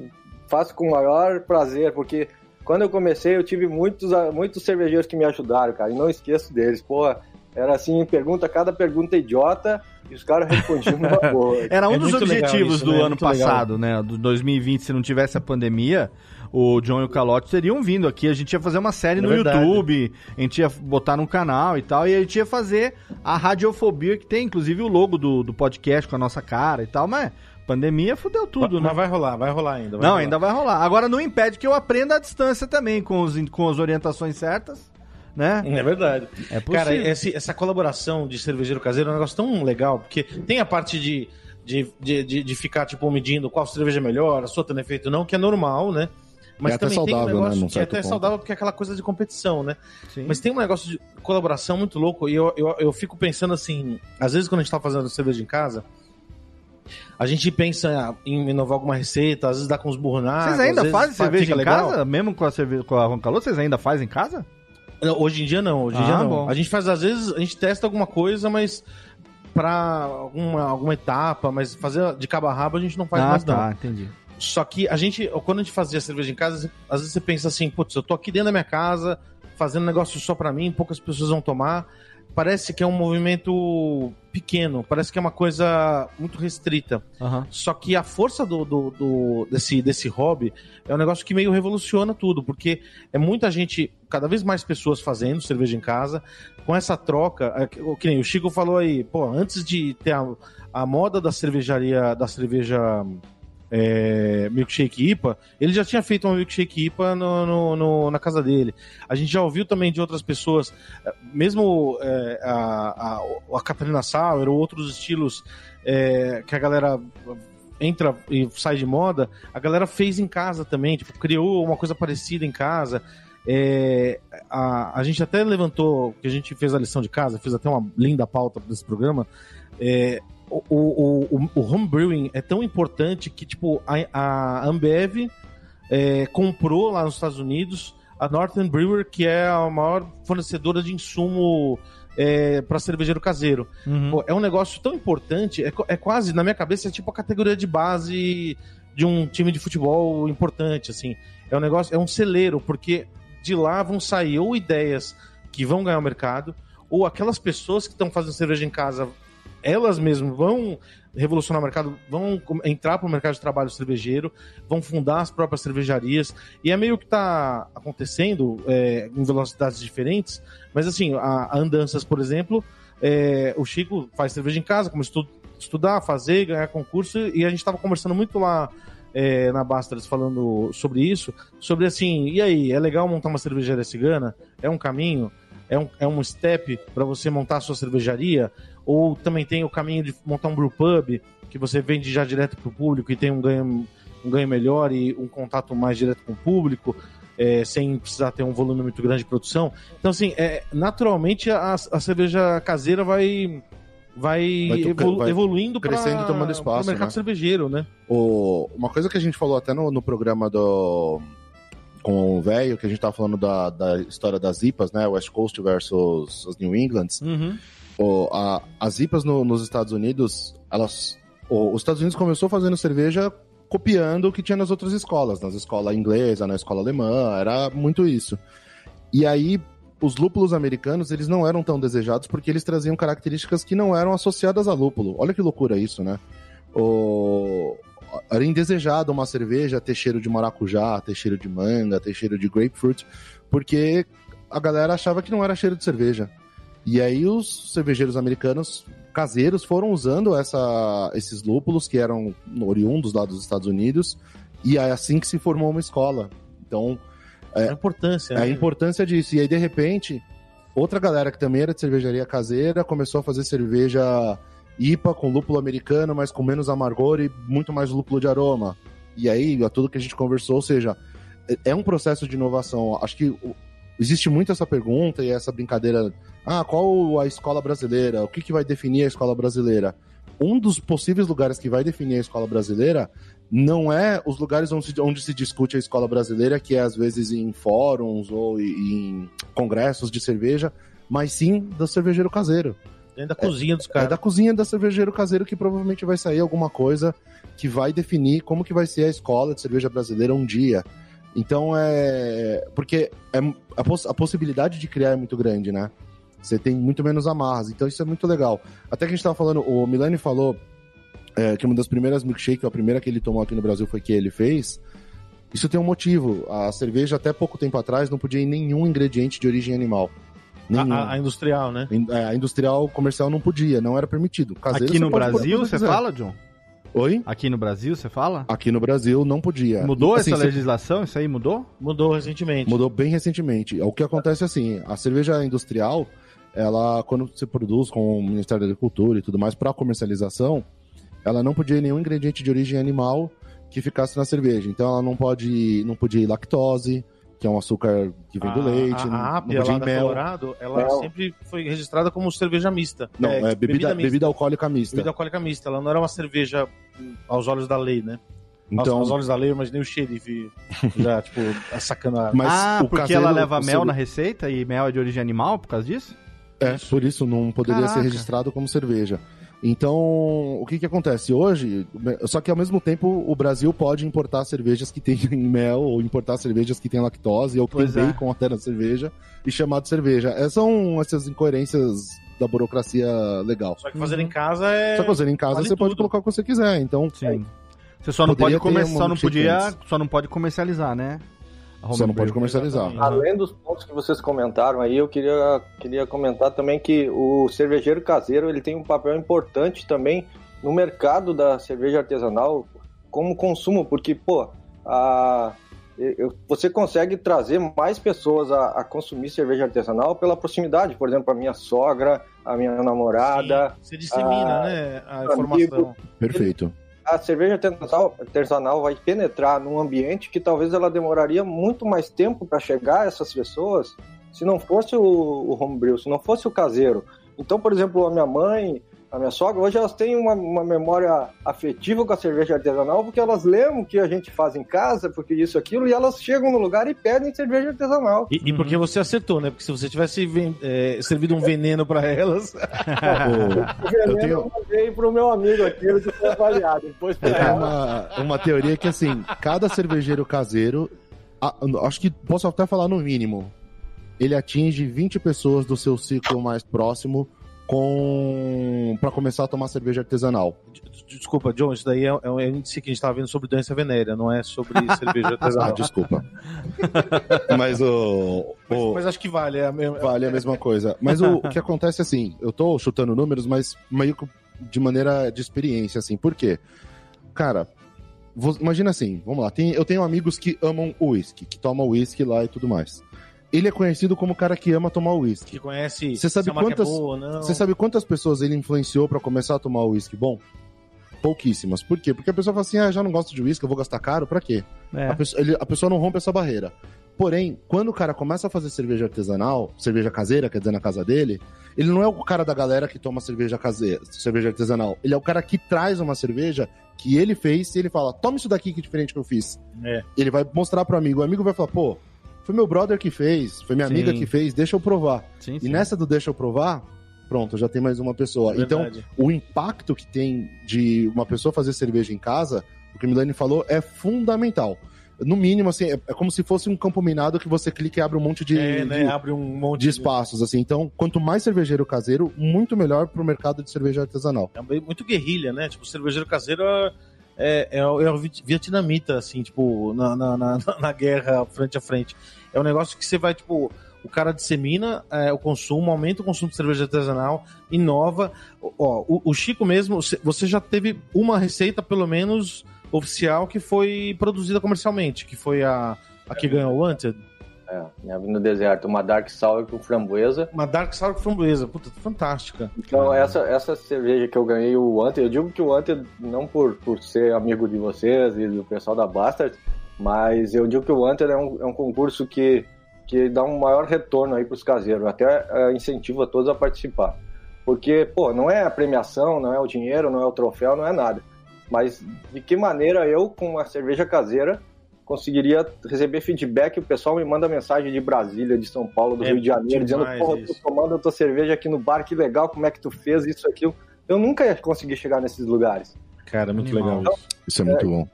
D: faço com o maior prazer, porque quando eu comecei eu tive muitos, muitos cervejeiros que me ajudaram, cara, e não esqueço deles. Pô, era assim, pergunta, cada pergunta idiota, e os caras respondiam numa *laughs* boa.
A: Era um é dos objetivos isso, do né? ano passado, legal. né? Do 2020, se não tivesse a pandemia, o John e o Calote teriam vindo aqui. A gente ia fazer uma série é no verdade. YouTube, a gente ia botar no canal e tal, e a gente ia fazer a Radiofobia, que tem inclusive o logo do, do podcast com a nossa cara e tal, mas pandemia fudeu tudo,
B: mas,
A: né?
B: Mas vai rolar, vai rolar ainda.
A: Vai não,
B: rolar.
A: ainda vai rolar. Agora não impede que eu aprenda à distância também, com, os, com as orientações certas. Né?
B: É verdade. É Cara, esse, essa colaboração de cervejeiro caseiro é um negócio tão legal, porque tem a parte de, de, de, de, de ficar, tipo, medindo qual cerveja é melhor, a sua tendo efeito não, que é normal, né? Mas é também saudável, tem um negócio né, que é até ponto. saudável porque é aquela coisa de competição, né? Sim. Mas tem um negócio de colaboração muito louco e eu, eu, eu fico pensando assim, às vezes quando a gente tá fazendo cerveja em casa, a gente pensa em inovar alguma receita, às vezes dá com os burros
A: Vocês ainda fazem cerveja em legal. casa? Mesmo com a, cerveja, com a Roncalô, vocês ainda fazem em casa?
B: Hoje em dia não, hoje em ah, dia não. Bom. A gente faz, às vezes, a gente testa alguma coisa, mas para alguma, alguma etapa, mas fazer de cabo a rabo a gente não faz ah, mais tá, não.
A: entendi.
B: Só que a gente, quando a gente fazia cerveja em casa, às vezes você pensa assim, putz, eu tô aqui dentro da minha casa, fazendo negócio só para mim, poucas pessoas vão tomar. Parece que é um movimento pequeno, parece que é uma coisa muito restrita. Uhum. Só que a força do, do, do, desse, desse hobby é um negócio que meio revoluciona tudo, porque é muita gente, cada vez mais pessoas fazendo cerveja em casa, com essa troca, é, o que nem o Chico falou aí, pô, antes de ter a, a moda da cervejaria, da cerveja é, milkshake IPA, ele já tinha feito uma milkshake IPA no, no, no, na casa dele. A gente já ouviu também de outras pessoas, é, mesmo é, a, a, a Catarina Sauer ou outros estilos é, que a galera entra e sai de moda, a galera fez em casa também, tipo, criou uma coisa parecida em casa. É, a, a gente até levantou, que a gente fez a lição de casa, fez até uma linda pauta desse programa. É, o, o, o, homebrewing é tão importante que, tipo, a, a Ambev é, comprou lá nos Estados Unidos a Northern Brewer, que é a maior fornecedora de insumo é, para cervejeiro caseiro. Uhum. Pô, é um negócio tão importante, é, é, quase, na minha cabeça, é tipo a categoria de base de um time de futebol importante, assim. É um negócio, é um celeiro, porque de lá vão sair ou ideias que vão ganhar o mercado, ou aquelas pessoas que estão fazendo cerveja em casa elas mesmas vão revolucionar o mercado, vão entrar para o mercado de trabalho cervejeiro, vão fundar as próprias cervejarias, e é meio que está acontecendo é, em velocidades diferentes, mas assim, a, a Andanças, por exemplo, é, o Chico faz cerveja em casa, começou a estudar, fazer, ganhar concurso, e a gente estava conversando muito lá é, na Bastards falando sobre isso, sobre assim, e aí, é legal montar uma cervejaria cigana? É um caminho? É um, é um step para você montar a sua cervejaria? Ou também tem o caminho de montar um brew pub, que você vende já direto para o público e tem um ganho, um ganho melhor e um contato mais direto com o público? É, sem precisar ter um volume muito grande de produção. Então, assim, é, naturalmente a, a cerveja caseira vai, vai,
C: Vai tu-
B: evolu-
C: vai
B: evoluindo para
C: crescendo e tomando espaço,
B: mercado
C: né?
B: cervejeiro, né?
C: O- uma coisa que a gente falou até no, no programa do com o velho, que a gente tava falando da, da história das IPAs, né? West Coast versus as New Englands.
A: Uhum.
C: O- a- as IPAs no- nos Estados Unidos, elas. o- os Estados Unidos começou fazendo cerveja copiando o que tinha nas outras escolas, nas escolas inglesa, na escola alemã, era muito isso. E aí, os lúpulos americanos, eles não eram tão desejados porque eles traziam características que não eram associadas a lúpulo. Olha que loucura isso, né? O... Era indesejado uma cerveja ter cheiro de maracujá, ter cheiro de manga, ter cheiro de grapefruit, porque a galera achava que não era cheiro de cerveja. E aí os cervejeiros americanos caseiros foram usando essa, esses lúpulos que eram oriundos lá dos Estados Unidos, e é assim que se formou uma escola. Então,
B: A importância.
C: a
B: né?
C: importância disso. E aí, de repente, outra galera que também era de cervejaria caseira começou a fazer cerveja IPA com lúpulo americano, mas com menos amargor e muito mais lúpulo de aroma. E aí, é tudo que a gente conversou, ou seja, é- é um processo de inovação. Acho que existe muito essa pergunta e essa brincadeira. Ah, qual a escola brasileira? O que, que vai definir a escola brasileira? Um dos possíveis lugares que vai definir a escola brasileira não é os lugares onde se, onde se discute a escola brasileira, que é às vezes em fóruns ou em congressos de cerveja, mas sim do cervejeiro caseiro.
B: Dentro da cozinha dos
C: É
B: caras.
C: da cozinha da cervejeiro caseiro que provavelmente vai sair alguma coisa que vai definir como que vai ser a escola de cerveja brasileira um dia. Então é. Porque é, a, poss- a possibilidade de criar é muito grande, né? Você tem muito menos amarras. Então isso é muito legal. Até que a gente tava falando, o Milani falou é, que uma das primeiras milkshake, a primeira que ele tomou aqui no Brasil foi que ele fez. Isso tem um motivo. A cerveja, até pouco tempo atrás, não podia ir nenhum ingrediente de origem animal. Nenhum.
B: A, a- industrial, né?
C: In- é, A industrial comercial não podia, não era permitido. Caseiro,
A: Aqui no Brasil, você fala, John?
C: Oi?
A: Aqui no Brasil, você fala?
C: Aqui no Brasil não podia.
A: Mudou
C: Assim,
A: essa legislação? Isso aí mudou?
B: Mudou recentemente.
C: Mudou bem recentemente. O que acontece é assim, a cerveja industrial, ela quando você produz com o Ministério da Agricultura e tudo mais para comercialização, ela não podia ir nenhum ingrediente de origem animal que ficasse na cerveja. Então ela não pode, não podia ir lactose, que é um açúcar que vem do
B: A-
C: leite,
B: a,
C: não,
B: a
C: não
B: Apia
C: podia
B: lá
C: ir
B: da
C: mel.
B: Colorado, ela
D: Mel.
B: sempre foi registrada como cerveja mista.
C: Não, é, bebida,
B: mista.
C: bebida alcoólica mista.
B: Bebida alcoólica mista. Ela não era uma cerveja hum, aos olhos da lei, né?
C: Então,
B: aos, aos olhos da lei, eu imaginei o xerife já, *laughs* tipo, sacando a...
C: mas
A: ah,
C: o
A: porque
C: caseiro-
A: ela leva mel na receita e mel é de origem animal por causa disso?
C: É, por isso não poderia
A: Caraca.
C: ser registrado como cerveja. Então, o que que acontece? Hoje, só que ao mesmo tempo, o Brasil pode importar cervejas que têm mel, ou importar cervejas que têm lactose, ou que
A: Pois
C: tem
A: é.
C: bacon até na cerveja, e chamar de cerveja. É, são essas incoerências da burocracia legal.
B: Só que fazer em casa é...
C: Só que fazendo em casa,
B: vale
C: você pode
B: tudo.
C: colocar o que você quiser. Então,
A: Sim. Você só não pode comer,
C: um
A: só não podia, só não pode comercializar, né? A
C: você não pode comercializar.
D: Além dos pontos que vocês comentaram aí, eu queria, queria comentar também que o cervejeiro caseiro ele tem um papel importante também no mercado da cerveja artesanal como consumo, porque, pô, a, eu- você consegue trazer mais pessoas a, a consumir cerveja artesanal pela proximidade. Por exemplo, a minha sogra, a minha namorada.
B: Sim, Você dissemina,
D: Ah,
B: né, a
D: amigo.
B: informação.
C: Perfeito.
D: A cerveja artesanal, artesanal vai penetrar num ambiente que talvez ela demoraria muito mais tempo para chegar a essas pessoas se não fosse o, o homebrew, se não fosse o caseiro. Então, por exemplo, a minha mãe, a minha sogra, hoje elas têm uma, uma memória afetiva com a cerveja artesanal porque elas lembram o que a gente faz em casa, porque isso, aquilo, e elas chegam no lugar e pedem cerveja artesanal.
B: E, e porque você acertou, né? Porque se você tivesse é, servido um veneno pra elas, *laughs*
C: O- *laughs*
D: O veneno
C: Eu tenho-
D: eu mandei pro meu amigo aqui, ele ficou avaliado. Depois pra
C: Eu tenho uma, uma teoria que, assim, cada cervejeiro caseiro, a- acho que posso até falar no mínimo, ele atinge 20 pessoas do seu ciclo mais próximo com para começar a tomar cerveja artesanal.
B: Desculpa, John, isso daí é, é um índice que a gente tava vendo sobre doença venérea, não é sobre *laughs* cerveja
C: Ah,
B: artesanal.
C: desculpa. *laughs* Mas o,
B: mas,
C: o-
B: mas acho que vale. É a mesma-
C: vale a mesma coisa. Mas o, o que *laughs* acontece assim, eu tô chutando números, mas meio que de maneira de experiência, assim. Por quê? Cara, vo- imagina assim, vamos lá. tem- eu tenho amigos que amam uísque, que tomam uísque lá e tudo mais. Ele é conhecido como o cara que ama tomar uísque.
B: Que conhece
C: Você sabe quantas-
B: é não.
C: Você sabe quantas pessoas ele influenciou pra começar a tomar uísque bom? Pouquíssimas. Por quê? Porque a pessoa fala assim: ah, já não gosto de uísque, eu vou gastar caro, pra quê?
A: É.
C: A, pessoa, ele- a pessoa não rompe essa barreira. Porém, quando o cara começa a fazer cerveja artesanal, cerveja caseira, quer dizer, na casa dele, ele não é o cara da galera que toma cerveja caseira, cerveja artesanal. Ele é o cara que traz uma cerveja que ele fez e ele fala: toma isso daqui que diferente que eu fiz.
B: É.
C: Ele vai mostrar pro amigo, o amigo vai falar: pô, foi meu brother que fez, foi minha
A: Sim.
C: amiga que fez, deixa eu provar.
A: Sim,
C: E nessa do deixa eu provar, pronto, já tem mais uma pessoa. Então,
B: Verdade.
C: o impacto que tem de uma pessoa fazer cerveja em casa, o que o Milani falou, é fundamental. No mínimo, assim, é, é como se fosse um campo minado que você clica e abre um monte de,
B: é, né?
C: de,
B: Abre um monte
C: de espaços, assim. Então, quanto mais cervejeiro caseiro, muito melhor pro mercado de cerveja artesanal.
B: É muito guerrilha, né? Tipo, o cervejeiro caseiro é, é, é o é o viet- vietnamita, assim, tipo, na, na, na, *laughs* na guerra frente a frente. É um negócio que você vai, tipo, o cara dissemina é, o consumo, aumenta o consumo de cerveja artesanal, inova. Ó, o, o Chico mesmo, você- você já teve uma receita, pelo menos, oficial, que foi produzida comercialmente, que foi a, a que ganhou o Wanted.
D: É, minha vida no deserto, uma Dark Sour com framboesa.
B: Uma Dark Sour framboesa, puta, fantástica.
D: Então, essa, essa cerveja que eu ganhei, o Wanted, eu digo que o Wanted, não por, por ser amigo de vocês e do pessoal da Bastard, mas eu digo que o Wanted é um, é um concurso que, que dá um maior retorno aí pros caseiros, até é, incentiva todos a participar. Porque, pô, não é a premiação, não é o dinheiro, não é o troféu, não é nada. Mas de que maneira eu, com uma cerveja caseira, conseguiria receber feedback? O pessoal me manda mensagem de Brasília, de São Paulo, do
B: É
D: Rio de Janeiro, dizendo, porra, eu tô
B: isso.
D: tomando a tua cerveja aqui no bar, que legal, como é que tu fez isso, aquilo. Eu nunca ia conseguir chegar nesses lugares.
B: Cara, muito
A: Animal.
B: legal isso.
C: Isso é muito bom.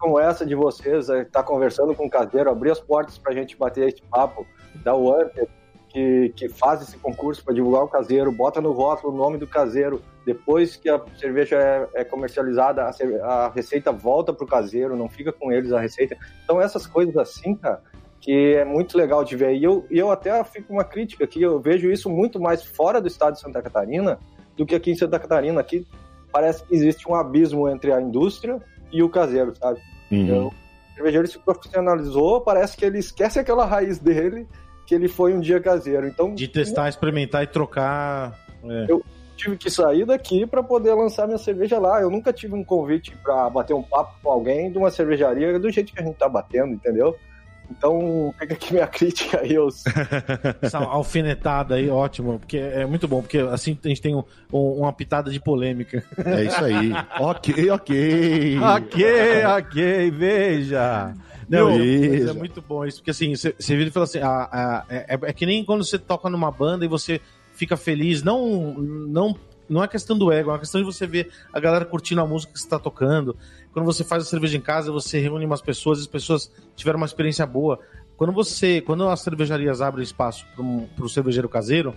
D: Como essa de vocês, estar conversando com o caseiro, abrir as portas pra gente bater esse papo, da Wanted, que, que faz esse concurso para divulgar o caseiro, bota no rótulo o nome do caseiro, depois que a cerveja é, é comercializada, a, a receita volta pro caseiro, não fica com eles a receita. Então essas coisas assim, cara, que é muito legal de ver. E eu, eu até fico uma crítica aqui, eu vejo isso muito mais fora do estado de Santa Catarina do que aqui em Santa Catarina. Aqui parece que existe um abismo entre a indústria e o caseiro, sabe?
C: Uhum.
D: Então, o cervejeiro se profissionalizou, parece que ele esquece aquela raiz dele, que ele foi um dia caseiro. Então,
B: De testar, experimentar e trocar. É.
D: tive que sair daqui para poder lançar minha cerveja lá. Eu nunca tive um convite para bater um papo com alguém de uma cervejaria do jeito que a gente tá batendo, entendeu? Então, fica aqui minha *laughs* crítica aí aos
B: Essa alfinetada aí, ótimo, porque é muito bom, porque assim a gente tem um- um- uma pitada de polêmica.
C: É isso aí. *laughs* ok, ok.
A: Ok, ok, veja.
B: Não, é muito bom isso, porque assim, você você vira e fala assim, ah, ah, é, é que nem quando você toca numa banda e você fica feliz, não, não, não é questão do ego, é uma questão de você ver a galera curtindo a música que você está tocando. Quando você faz a cerveja em casa, você reúne umas pessoas, as pessoas tiveram uma experiência boa. Quando você, quando as cervejarias abrem espaço para um, o cervejeiro caseiro,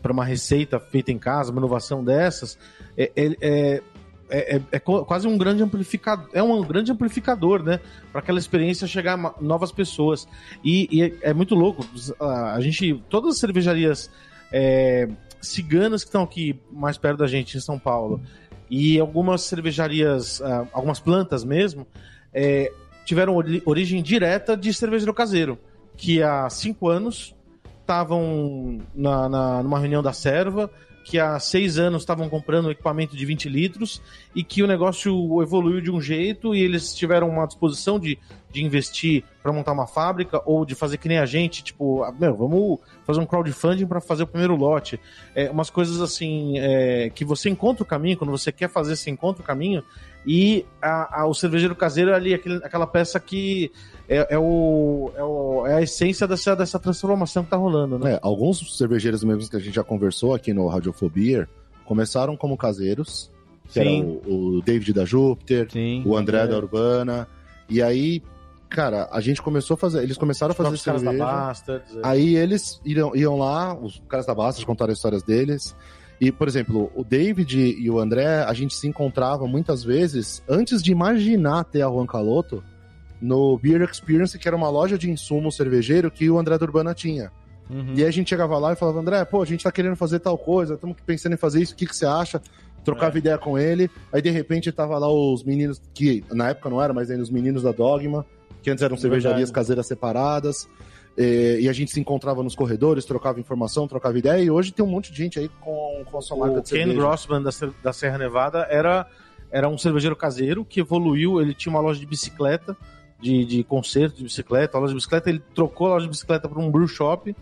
B: para uma receita feita em casa, uma inovação dessas, é, é- é- é- é- é quase um grande amplificador, é um grande amplificador, né? Para aquela experiência chegar a novas pessoas. E, e é, é muito louco. A gente, todas as cervejarias é, ciganas que estão aqui mais perto da gente em São Paulo e algumas cervejarias, ah, algumas plantas mesmo, é, tiveram ori- origem direta de cervejeiro caseiro, que há cinco anos estavam na, na- numa reunião da serva, que há seis anos estavam comprando equipamento de 20 litros e que o negócio evoluiu de um jeito e eles tiveram uma disposição de, de investir para montar uma fábrica ou de fazer que nem a gente, tipo, ah, meu, vamos fazer um crowdfunding para fazer o primeiro lote. É, umas coisas assim é, que você encontra o caminho, quando você quer fazer, você encontra o caminho e a- a- o cervejeiro caseiro ali, aquele- aquela peça que é, é o, é, o- é a essência dessa, dessa transformação que tá rolando, né?
C: É, alguns cervejeiros mesmo que a gente já conversou aqui no Radiofobia começaram como caseiros, que era
B: Sim.
C: o, o David da Júpiter,
A: Sim.
C: o André
B: É.
C: da Urbana, e aí, cara, a gente começou a fazer, eles começaram a fazer
B: Os caras da
C: cerveja,
B: Bastards. é.
C: aí eles iam, iam lá, os caras da Bastos contaram as histórias deles, e, por exemplo, o David e o André, a gente se encontrava muitas vezes, antes de imaginar ter a Juan Caloto, no Beer Experience, que era uma loja de insumo cervejeiro que o André Urbana tinha.
A: Uhum.
C: E aí a gente chegava lá e falava, André, pô, a gente tá querendo fazer tal coisa, estamos pensando em fazer isso, o que, que você acha? Trocava
B: É.
C: ideia com ele, aí de repente tava lá os meninos, que na época não era, mas ainda os meninos da Dogma, que antes eram cervejarias
B: Verdade.
C: caseiras separadas. é, e a gente se encontrava nos corredores, trocava informação, trocava ideia, e hoje tem um monte de gente aí com, com a sua marca
B: O
C: de
B: Ken
C: cerveja.
B: Grossman da, da Serra Nevada era, era um cervejeiro caseiro que evoluiu. Ele tinha uma loja de bicicleta, de, de concerto de bicicleta. A loja de bicicleta, ele trocou a loja de bicicleta para um brew shop,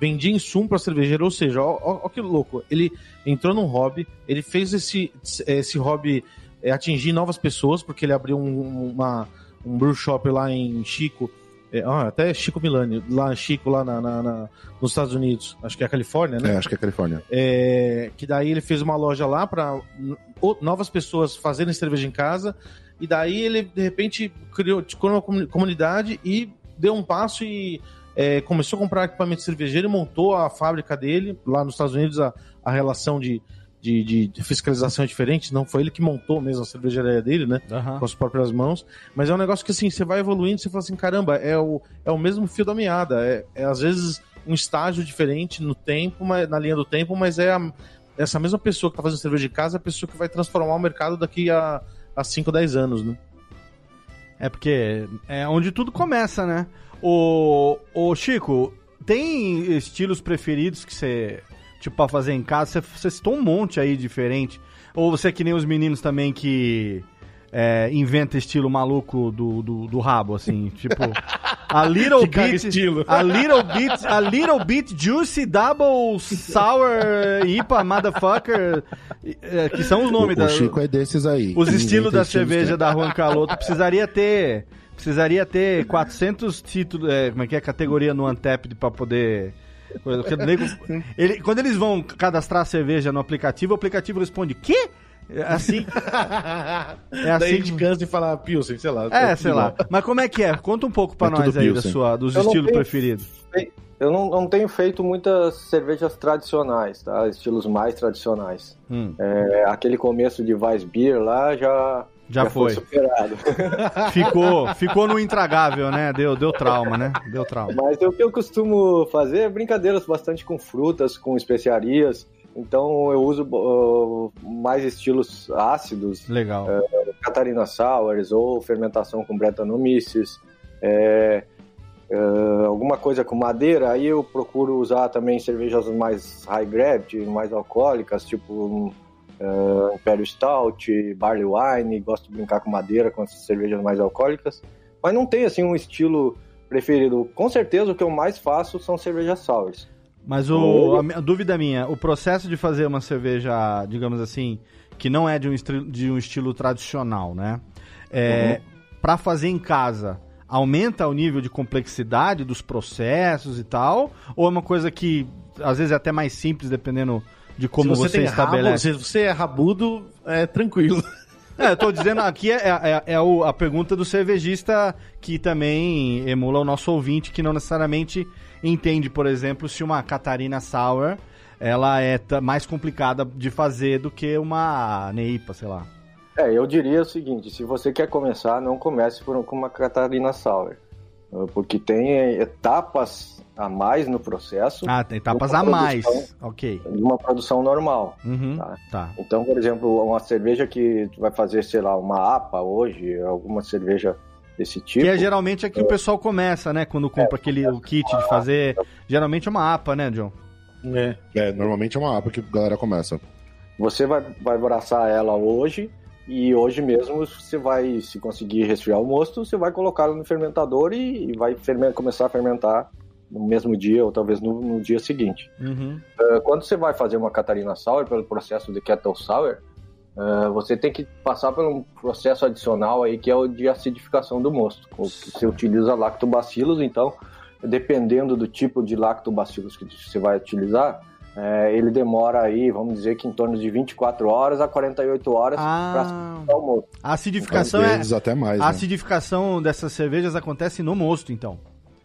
B: vendia insumo para cervejeiro. Ou seja, ó, ó, ó que louco. Ele entrou num hobby, ele fez esse, esse hobby é, atingir novas pessoas, porque ele abriu um, uma, um brew shop lá em Chico. é, ah, até Chico Milani, lá em Chico, lá na, na- na- nos Estados Unidos, acho que é a Califórnia, né?
C: É, acho que é Califórnia.
B: É, que daí ele fez uma loja lá para novas pessoas fazerem cerveja em casa. E daí ele, de repente, criou, criou uma comuni- comunidade e deu um passo e é, começou a comprar equipamento cervejeiro e montou a fábrica dele. Lá nos Estados Unidos, a, a relação de, de, de- de fiscalização é diferente. Não foi ele que montou mesmo a cervejaria dele, né?
A: Aham.
B: com as próprias mãos. Mas é um negócio que assim, você vai evoluindo, você fala assim, caramba, é o, é o mesmo fio da meada. É, é às vezes um estágio diferente no tempo, mas, na linha do tempo, mas é a- essa mesma pessoa que tá fazendo cerveja de casa, é a pessoa que vai transformar o mercado daqui a, a 5, 10 anos, né?
A: É porque é onde tudo começa, né? O, o Chico, tem estilos preferidos que você, tipo, pra fazer em casa? Você citou um monte aí diferente. Ou você é que nem os meninos também que é, inventa estilo maluco do, do, do rabo, assim, *laughs* tipo... A little bit,
B: estilo.
A: a little bit, a little bit juicy double sour IPA motherfucker, é, que são os
C: O,
A: nomes
C: o
A: da,
C: Chico é desses aí.
A: os estilos da cerveja
C: que-
A: da Juan Caloto precisaria ter precisaria ter 400 títulos, é, como é que é, categoria no Untapped pra poder o *laughs* ele, quando eles vão cadastrar a cerveja no aplicativo, o aplicativo responde: "Quê?" É assim. *laughs* É
B: Daí a
A: assim.
B: gente cansa de falar Pilsen, sei lá.
A: É, sei lá. Mas como é que é? Conta um pouco pra
C: É
A: nós aí da sua, dos
D: Eu
A: estilos
D: tenho-
A: preferidos.
D: Eu não, não tenho feito muitas cervejas tradicionais, tá? Estilos mais tradicionais.
A: Hum,
D: É, aquele começo de Weissbier lá já,
A: já, foi.
D: superado. *laughs*
A: Ficou, ficou no intragável, né? Deu, deu trauma, né? Deu trauma.
D: Mas o que eu costumo fazer é brincadeiras bastante com frutas, com especiarias. Então eu uso uh, mais estilos ácidos,
A: Legal.
D: Catarina Sours ou fermentação com Brettanomyces. É, é, alguma coisa com madeira, aí eu procuro usar também cervejas mais high gravity, mais alcoólicas, tipo um, é, Imperial Stout, Barley Wine, gosto de brincar com madeira, com essas cervejas mais alcoólicas. Mas não tem assim um estilo preferido. Com certeza o que eu mais faço são cervejas sours.
A: Mas o, a, a dúvida minha, o processo de fazer uma cerveja, digamos assim, que não é de um, estri- de um estilo tradicional, né? É, Pra fazer em casa, aumenta o nível de complexidade dos processos e tal? Ou é uma coisa que às vezes é até mais simples, dependendo de como
B: se
A: você,
B: você, tem rabo,
A: estabelece?
B: se você é rabudo, é tranquilo.
A: É, eu tô dizendo aqui é, é- é o- a pergunta do cervejista que também emula o nosso ouvinte, que não necessariamente entende, por exemplo, se uma Catarina Sour ela é mais complicada de fazer do que uma Neipa, sei lá.
D: É, eu diria o seguinte, se você quer começar, não comece por, com uma Catarina Sour. Porque tem etapas a mais no processo
A: Ah, tem etapas a mais. Ok.
D: de uma produção normal.
A: Uhum,
D: Tá.
A: tá.
D: Então, por exemplo, uma cerveja que tu vai fazer, sei lá, uma APA hoje, alguma cerveja desse tipo.
A: Que é geralmente é que o pessoal começa, né? Quando compra aquele o kit de fazer. Geralmente é uma APA, né, John?
B: É.
C: É, normalmente é uma APA que a galera começa.
D: Você vai, vai abraçar ela hoje e hoje mesmo você vai, se conseguir resfriar o mosto, você vai colocá-la no fermentador e, e vai fermen- começar a fermentar no mesmo dia ou talvez no, no dia seguinte.
A: Uhum.
D: Uh, Quando você vai fazer uma Catarina Sour pelo processo de Kettle Sour, uh, você tem que passar por um processo adicional aí que é o de acidificação do mosto. O que Você utiliza lactobacilos, então, dependendo do tipo de lactobacilos que você vai utilizar, eh, ele demora aí, vamos dizer que em torno de 24 horas a 48 horas para
A: Ah,
D: acidificar o mosto.
A: a acidificação
C: Às
A: é.
C: vezes até mais,
A: A
C: né?
A: acidificação dessas cervejas acontece no mosto, então.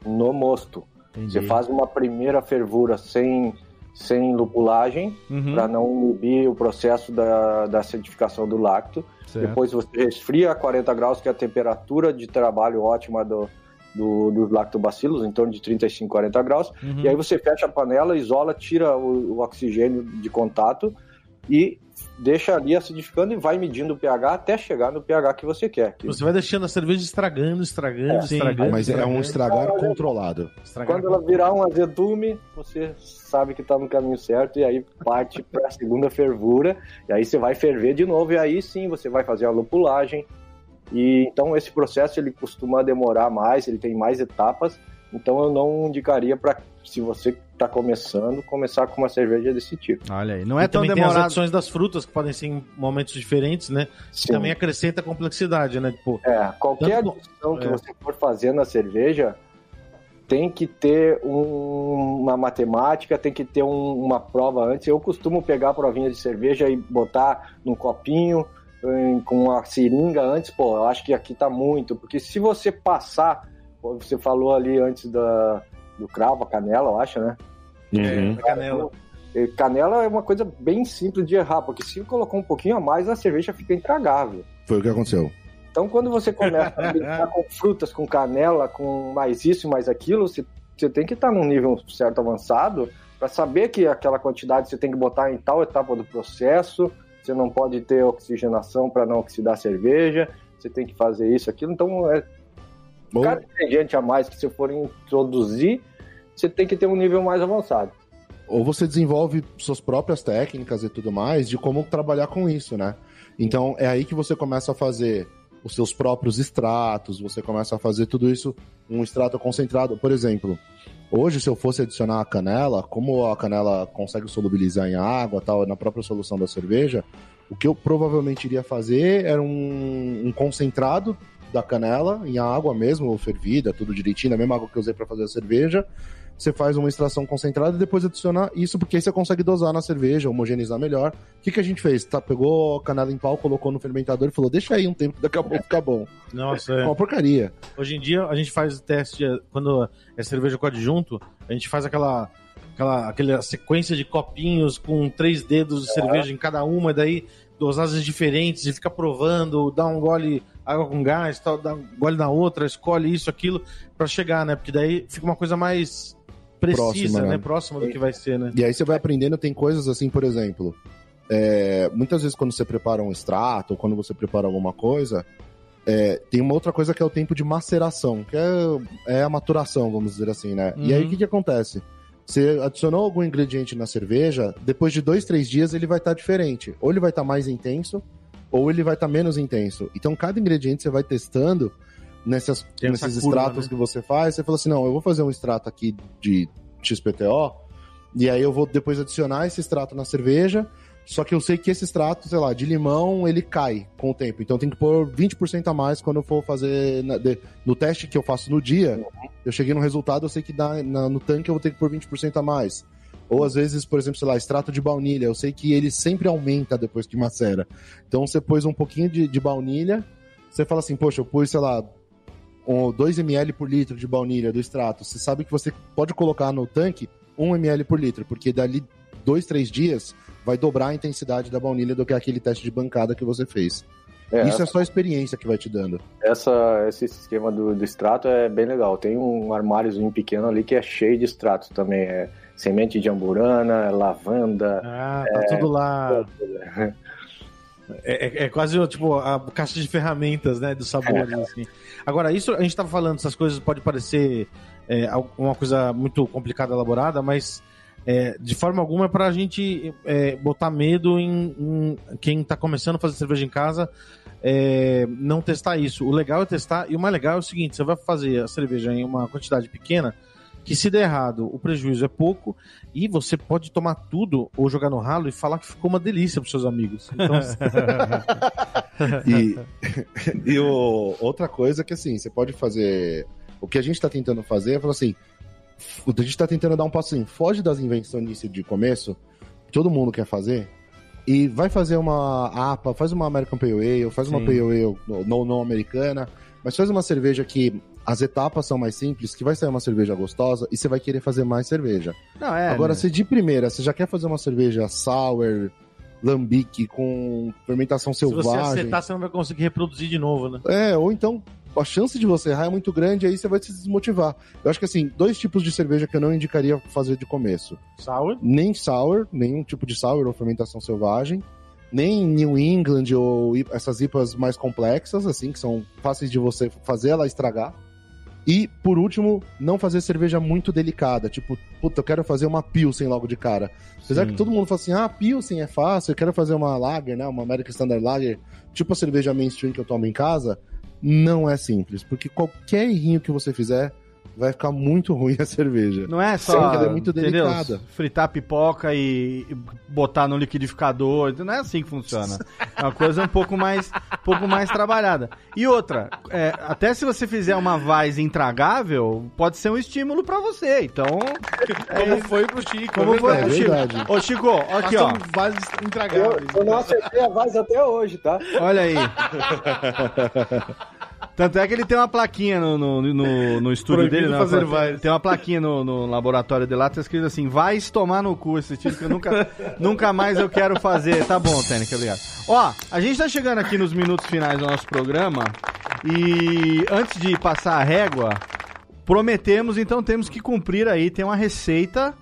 D: No mosto.
A: Entendi.
D: Você faz uma primeira fervura sem, sem lupulagem,
A: Uhum,
D: para não inibir o processo da, da acidificação do lacto.
A: certo.
D: Depois você resfria a 40 graus, que é a temperatura de trabalho ótima do, do, dos lactobacilos, em torno de 35, 40 graus.
A: Uhum.
D: E aí você fecha a panela, isola, tira o, o oxigênio de contato, e deixa ali acidificando e vai medindo o pH até chegar no pH que você quer. Que
B: Você vai deixando a cerveja estragando, estragando,
A: Sim,
B: estragando.
C: Mas é um
B: estragando,
C: estragar controlado.
B: estragando.
D: Quando ela virar um azedume, você sabe que está no caminho certo e aí parte para a *laughs* segunda fervura. E aí você vai ferver de novo e aí sim você vai fazer a lupulagem. E então esse processo ele costuma demorar mais, ele tem mais etapas. Então eu não indicaria para se você está começando, começar com uma cerveja desse tipo.
A: Olha aí, não é
B: E
A: tão
B: também tem as
A: demorado.
B: adições das frutas, que podem ser em momentos diferentes, né? Que
D: Sim.
B: também acrescenta complexidade, né? Tipo,
D: É, qualquer
B: Tanto-
D: adição que
B: é.
D: você for fazer na cerveja tem que ter um- uma matemática, tem que ter um- uma prova antes. Eu costumo pegar a provinha de cerveja e botar num copinho em- com uma seringa antes. Pô, eu acho que aqui tá muito, porque se você passar, você falou ali antes da, do cravo, a canela, eu acho, né?
C: Uhum.
B: canela.
D: E Canela é uma coisa bem simples de errar, porque se colocou um pouquinho a mais, a cerveja fica intragável.
C: Foi o que aconteceu.
D: Então, quando você começa a *laughs* brincar com frutas, com canela, com mais isso e mais aquilo, você, você tem que estar num nível certo avançado para saber que aquela quantidade você tem que botar em tal etapa do processo. Você não pode ter oxigenação para não oxidar a cerveja. Você tem que fazer isso, aquilo. Então, é,
C: Ou,
D: cada ingrediente a mais que você for introduzir, você tem que ter um nível mais avançado.
C: ou você desenvolve suas próprias técnicas e tudo mais de como trabalhar com isso, né? Então é aí que você começa a fazer os seus próprios extratos, você começa a fazer tudo isso, um extrato concentrado. Por exemplo, hoje, se eu fosse adicionar a canela, como a canela consegue solubilizar em água tal, na própria solução da cerveja, o que eu provavelmente iria fazer era um, um concentrado da canela em água mesmo, fervida, tudo direitinho, a mesma água que eu usei para fazer a cerveja. Você faz uma extração concentrada e depois adicionar isso, porque aí você consegue dosar na cerveja, homogeneizar melhor. O que, que a gente fez? Tá, pegou a canela em pau, colocou no fermentador e falou: deixa aí um tempo, daqui a pouco fica bom.
B: Nossa,
C: É
B: é.
C: uma porcaria.
B: Hoje em dia a gente faz teste quando é cerveja com adjunto, a gente faz aquela aquela aquela sequência de copinhos com três dedos de cerveja em cada uma, e daí dosagens diferentes e fica provando, dá um gole água com gás, tal, dá um gole na outra, escolhe isso, aquilo pra chegar, né? Porque daí fica uma coisa mais precisa,
C: Próxima,
B: né?
C: né?
B: Próxima do que vai ser, né?
C: E aí você vai aprendendo, tem coisas assim, por exemplo. é, muitas vezes quando você prepara um extrato, ou quando você prepara alguma coisa, é, tem uma outra coisa que é o tempo de maceração, que é, é a maturação, vamos dizer assim, né? E aí
A: Uhum.
C: o que, que acontece? Você adicionou algum ingrediente na cerveja, depois de dois, três dias ele vai estar diferente. Ou ele vai estar mais intenso, ou ele vai estar menos intenso. Então cada ingrediente você vai testando nessas, nesses
B: curva,
C: extratos
B: né?
C: que você faz. Você fala assim: não, eu vou fazer um extrato aqui de XPTO, e aí eu vou depois adicionar esse extrato na cerveja. Só que eu sei que esse extrato, sei lá, de limão, ele cai com o tempo. Então tem que pôr 20% a mais quando eu for fazer. na- de- no teste que eu faço no dia, eu cheguei no resultado, eu sei que na- no tanque eu vou ter que pôr 20% a mais. Ou às vezes, por exemplo, sei lá, extrato de baunilha, eu sei que ele sempre aumenta depois que macera. Então você pôs um pouquinho de, de baunilha, você fala assim, poxa, eu pus, sei lá, um, 2 ml por litro de baunilha do extrato. Você sabe que você pode colocar no tanque 1 ml por litro, porque dali dois, três dias vai dobrar a intensidade da baunilha do que aquele teste de bancada que você fez.
D: É,
C: Isso é só a experiência que vai te dando.
D: essa, esse esquema do, do extrato é bem legal. Tem um armáriozinho pequeno ali que é cheio de extratos também. É semente de amburana, lavanda.
B: Ah, tá tudo lá. *laughs* É, é- é quase tipo a caixa de ferramentas, né? Dos sabores, assim. Agora, isso a gente tava falando, essas coisas pode parecer é, uma coisa muito complicada, elaborada, mas é, de forma alguma é pra gente é, botar medo em, em quem tá começando a fazer cerveja em casa é, não testar isso. O legal é testar, e o mais legal é o seguinte: você vai fazer a cerveja em uma quantidade pequena. Que se der errado, o prejuízo é pouco e você pode tomar tudo ou jogar no ralo e falar que ficou uma delícia pros seus amigos. Então, *laughs*
C: E, e o- outra coisa que assim, você pode fazer. O que a gente tá tentando fazer é falar assim. A gente tá tentando dar um passo assim, foge das invenções de começo, que todo mundo quer fazer, e vai fazer uma APA, faz uma American Pale Ale, faz uma
B: Sim.
C: Pale Ale não, não americana, mas faz uma cerveja que as etapas são mais simples, que vai sair uma cerveja gostosa, e você vai querer fazer mais cerveja.
A: Não, é.
C: Agora,
A: né?
C: se de primeira você já quer fazer uma cerveja sour, lambique, com fermentação
B: se você
C: selvagem.
B: acertar, você não vai conseguir reproduzir de novo, né?
C: É, ou então a chance de você errar é muito grande, aí você vai se desmotivar. Eu acho que assim, dois tipos de cerveja que eu não indicaria fazer de começo.
B: Sour?
C: Nem sour, nenhum tipo de sour ou fermentação selvagem, nem New England ou essas IPAs mais complexas, assim, que são fáceis de você fazer ela estragar. E, por último, não fazer cerveja muito delicada. Tipo, puta, eu quero fazer uma Pilsen logo de cara. Apesar
B: Sim.
C: que todo mundo fala assim, ah, Pilsen é fácil, eu quero fazer uma Lager, né? Uma American Standard Lager, tipo a cerveja mainstream que eu tomo em casa. Não é simples, porque qualquer errinho que você fizer, vai ficar muito ruim a cerveja.
A: Não é
C: Sim,
A: só.
C: ela é muito
A: entendeu?
C: delicada.
A: Fritar pipoca e botar no liquidificador. Não é assim que funciona. *laughs* É uma coisa um pouco mais, um pouco mais trabalhada. E outra, é, até se você fizer uma vaz intragável, pode ser um estímulo pra você. Então.
B: Como foi pro Chico.
A: Como
B: é
A: foi
C: É
A: pro
C: verdade.
A: Chico? Ô, Chico, aqui, ó.
B: Façam vasos
D: Eu,
B: intragáveis.
D: eu não acertei a voz até hoje, tá?
A: Olha aí. *laughs* Tanto é que ele tem uma plaquinha no, no, no, no estúdio
B: Proibido
A: dele, né?
B: fazer
A: Tem-
B: vaz.
A: Tem uma plaquinha no, no laboratório dele lá, tá escrito assim: vai tomar no cu esse tipo que eu nunca, nunca mais eu quero fazer. Tá bom, Tênica, obrigado. Ó, a gente tá chegando aqui nos minutos finais do nosso programa e antes de passar a régua, prometemos, então temos que cumprir aí, tem uma receita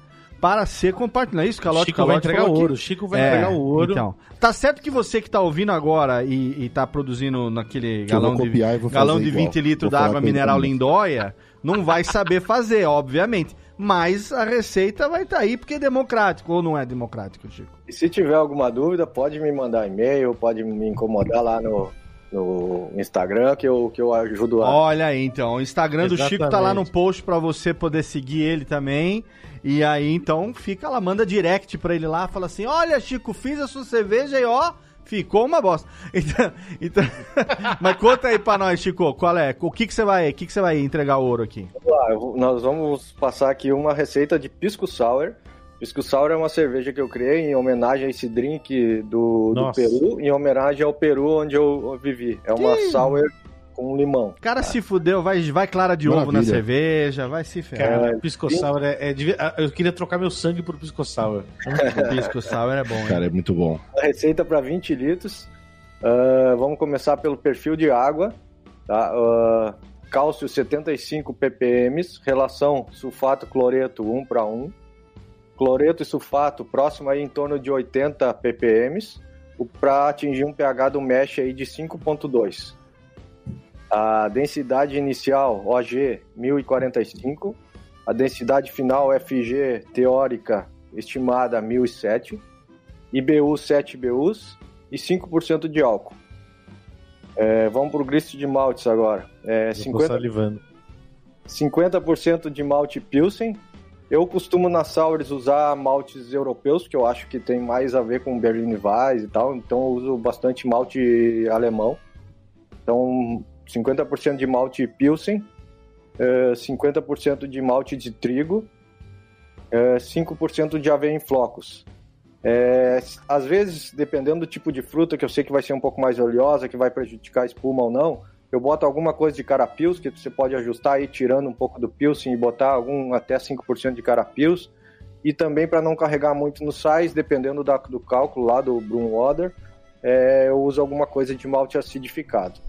A: para ser compartilhada. É isso, Calote?
B: Chico vai
A: Calote
B: entregar
A: falou
B: o
A: que-
B: ouro. Chico vai
A: é,
B: entregar o ouro.
A: Então, tá certo que você que tá ouvindo agora e, e tá produzindo naquele
C: Que
A: galão de, galão de
C: igual.
A: 20 litros d'água mineral lindóia, não vai saber fazer, obviamente. Mas a receita vai estar aí porque é democrático ou não é democrático, Chico?
D: E se tiver alguma dúvida, pode me mandar e-mail, pode me incomodar lá no, no Instagram que eu, que eu ajudo a.
A: Olha aí, então, o Instagram do Chico tá lá no
B: Exatamente.
A: post pra você poder seguir ele também. E aí, então, fica lá, manda direct pra ele lá, fala assim: "Olha, Chico, fiz a sua cerveja e ó, ficou uma bosta". *laughs* Então, então *laughs* mas conta aí pra nós, Chico, qual é? O que que você vai, o que que você vai entregar o ouro aqui?
D: Vamos lá, vou- nós vamos passar aqui uma receita de Pisco Sour. Pisco Sour é uma cerveja que eu criei em homenagem a esse drink do, do. Peru, em homenagem ao Peru onde eu vivi. É uma
A: Que-
D: sour com limão.
A: O cara se fudeu, vai, vai clara de ovo na
C: Maravilha.
A: cerveja, vai se ferrar.
B: Cara, Pisco Sour é, é ah, Eu queria trocar meu sangue por Pisco Sour.
A: Pisco sour é bom, hein?
C: Cara, é muito bom.
D: A receita para 20 litros. Ah, vamos começar pelo perfil de água. Tá? Ah, cálcio 75 ppm, relação sulfato-cloreto 1 para 1. Cloreto e sulfato próximo aí em torno de 80 ppm, para atingir um pH do mesh aí de 5.2. A densidade inicial OG 1045, a densidade final FG teórica estimada 1007. IBU 7 IBUs e 5% de álcool. É, vamos para o grist de maltes agora. É,
B: Eu tô
D: 50,
B: salivando.
D: 50% de malte Pilsen. Eu costumo nas sours usar maltes europeus, que eu acho que tem mais a ver com Berliner Weiss e tal. Então eu uso bastante malte alemão. Então 50% de malte Pilsen, é, 50% de malte de trigo, é, 5% de aveia em flocos. É, às vezes, dependendo do tipo de fruta, que eu sei que vai ser um pouco mais oleosa, que vai prejudicar a espuma ou não, eu boto alguma coisa de carapils, que você pode ajustar aí, tirando um pouco do pilsen e botar algum até 5% de carapils. E também para não carregar muito no sais, dependendo da- do cálculo lá do Brewwater, é, eu uso alguma coisa de malte acidificado.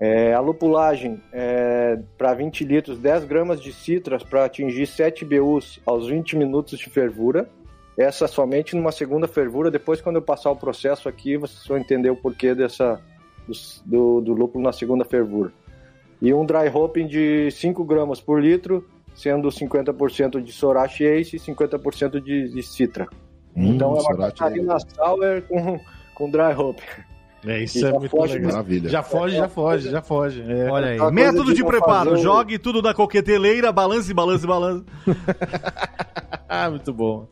D: É, a lupulagem é, para 20 litros, 10 gramas de citras para atingir 7 BUs aos 20 minutos de fervura. Essa somente numa segunda fervura. Depois, quando eu passar o processo aqui, vocês vão entender o porquê dessa, do, do lúpulo na segunda fervura. E um dry hopping de 5 gramas por litro, sendo 50% de Sorachi Ace e 50% de, de Citra. então é uma Catarina Sour com, com dry hopping.
B: É, isso
D: E
B: é muito
D: foge
B: legal.
C: Maravilha.
B: Já foge, já foge, já foge. É.
A: Olha aí.
D: Coisa
A: Método de,
D: de
A: preparo:
D: fazer
A: jogue tudo na coqueteleira, balance, balance, balance. *laughs* *laughs*
B: Ah, muito bom.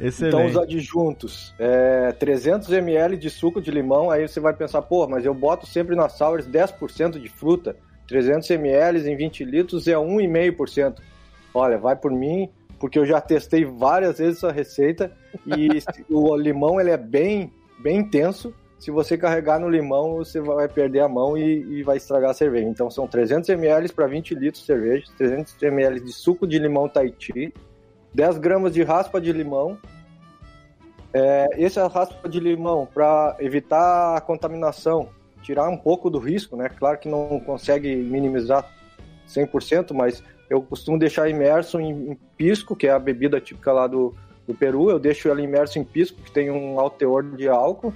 A: Excelente.
D: Então, os adjuntos, é, 300 ml de suco de limão, aí você vai pensar, pô, mas eu boto sempre nas sours 10% de fruta, 300 ml em 20 litros é 1,5%. Olha, vai por mim, porque eu já testei várias vezes essa receita e *laughs* o limão ele é bem, bem intenso. Se você carregar no limão, você vai perder a mão e, e vai estragar a cerveja. Então, são 300 ml para 20 litros de cerveja, 300 ml de suco de limão Tahiti, 10 gramas de raspa de limão, é, esse é raspa de limão para evitar a contaminação tirar um pouco do risco, né? Claro que não consegue minimizar 100%, mas eu costumo deixar imerso em, em pisco, que é a bebida típica lá do, do Peru. Eu deixo ela imerso em pisco, que tem um alto teor de álcool.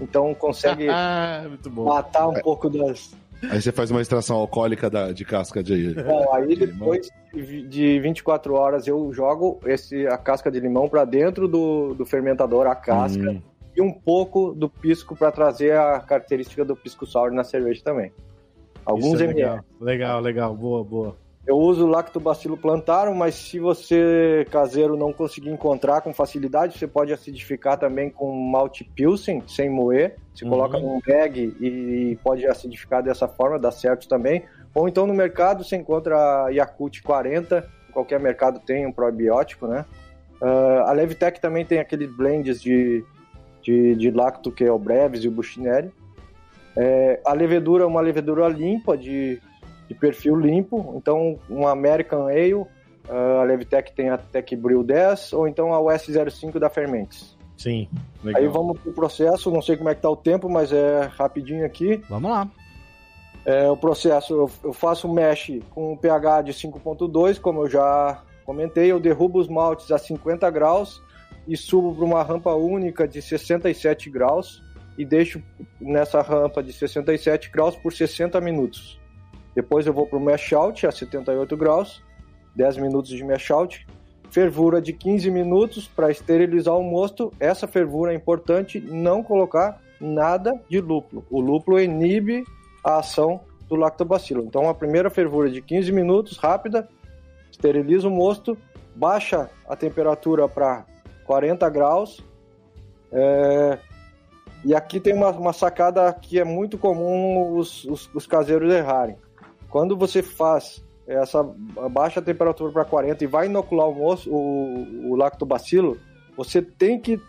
D: Então consegue *laughs* matar um pouco das.
C: Aí você faz uma extração alcoólica da, de casca de.
D: Bom, aí depois de 24 horas eu jogo esse, a casca de limão para dentro do, do fermentador, a casca, hum. e um pouco do pisco para trazer a característica do pisco sour na cerveja também. Alguns
B: é legal, legal, legal, boa, boa.
D: Eu uso lactobacilo plantarum, mas se você caseiro não conseguir encontrar com facilidade, você pode acidificar também com malte pilsen, sem moer. Você uhum. coloca num bag e pode acidificar dessa forma, dá certo também. Ou então no mercado você encontra Yakult 40, qualquer mercado tem um probiótico, né? Uh, a Levitec também tem aqueles blends de, de, de lacto, que é o Breves e o Buchinelli. É, a levedura é uma levedura limpa, de de perfil limpo, então um American Ale, a Levitec tem a Tech Brew 10, ou então a US05 da Fermentes.
B: Sim,
D: legal. Aí vamos pro processo, não sei como é que tá o tempo, mas é rapidinho aqui.
A: Vamos lá.
D: É, o processo, eu, eu faço mesh com um pH de 5.2, como eu já comentei, eu derrubo os maltes a 50 graus e subo para uma rampa única de 67 graus e deixo nessa rampa de 67 graus por 60 minutos. Depois eu vou para o mash out a 78 graus, 10 minutos de mash out. Fervura de 15 minutos para esterilizar o mosto. Essa fervura é importante não colocar nada de lúpulo. O lúpulo inibe a ação do lactobacilo. Então a primeira fervura de 15 minutos, rápida, esteriliza o mosto, baixa a temperatura para 40 graus. É... E aqui tem uma, uma, sacada que é muito comum os, os, os caseiros errarem. Quando você faz essa baixa temperatura para 40 e vai inocular o, moço, o, o lactobacilo, você tem que,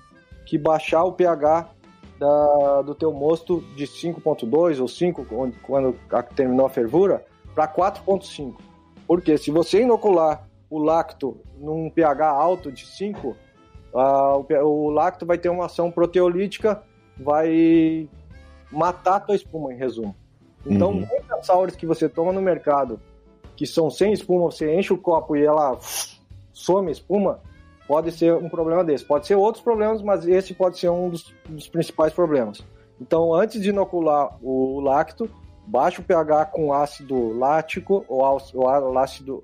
D: que baixar o pH da, do teu mosto de 5.2 ou 5, quando, quando terminou a fervura, para 4.5. Porque se você inocular o lacto num pH alto de 5, uh, o, o lacto vai ter uma ação proteolítica, vai matar a tua espuma, em resumo. Então, uhum. muitas que você toma no mercado, que são sem espuma, você enche o copo e ela some a espuma, pode ser um problema desse. Pode ser outros problemas, mas esse pode ser um dos, dos principais problemas. Então, antes de inocular o lacto, baixa o pH com ácido lático ou, ou ácido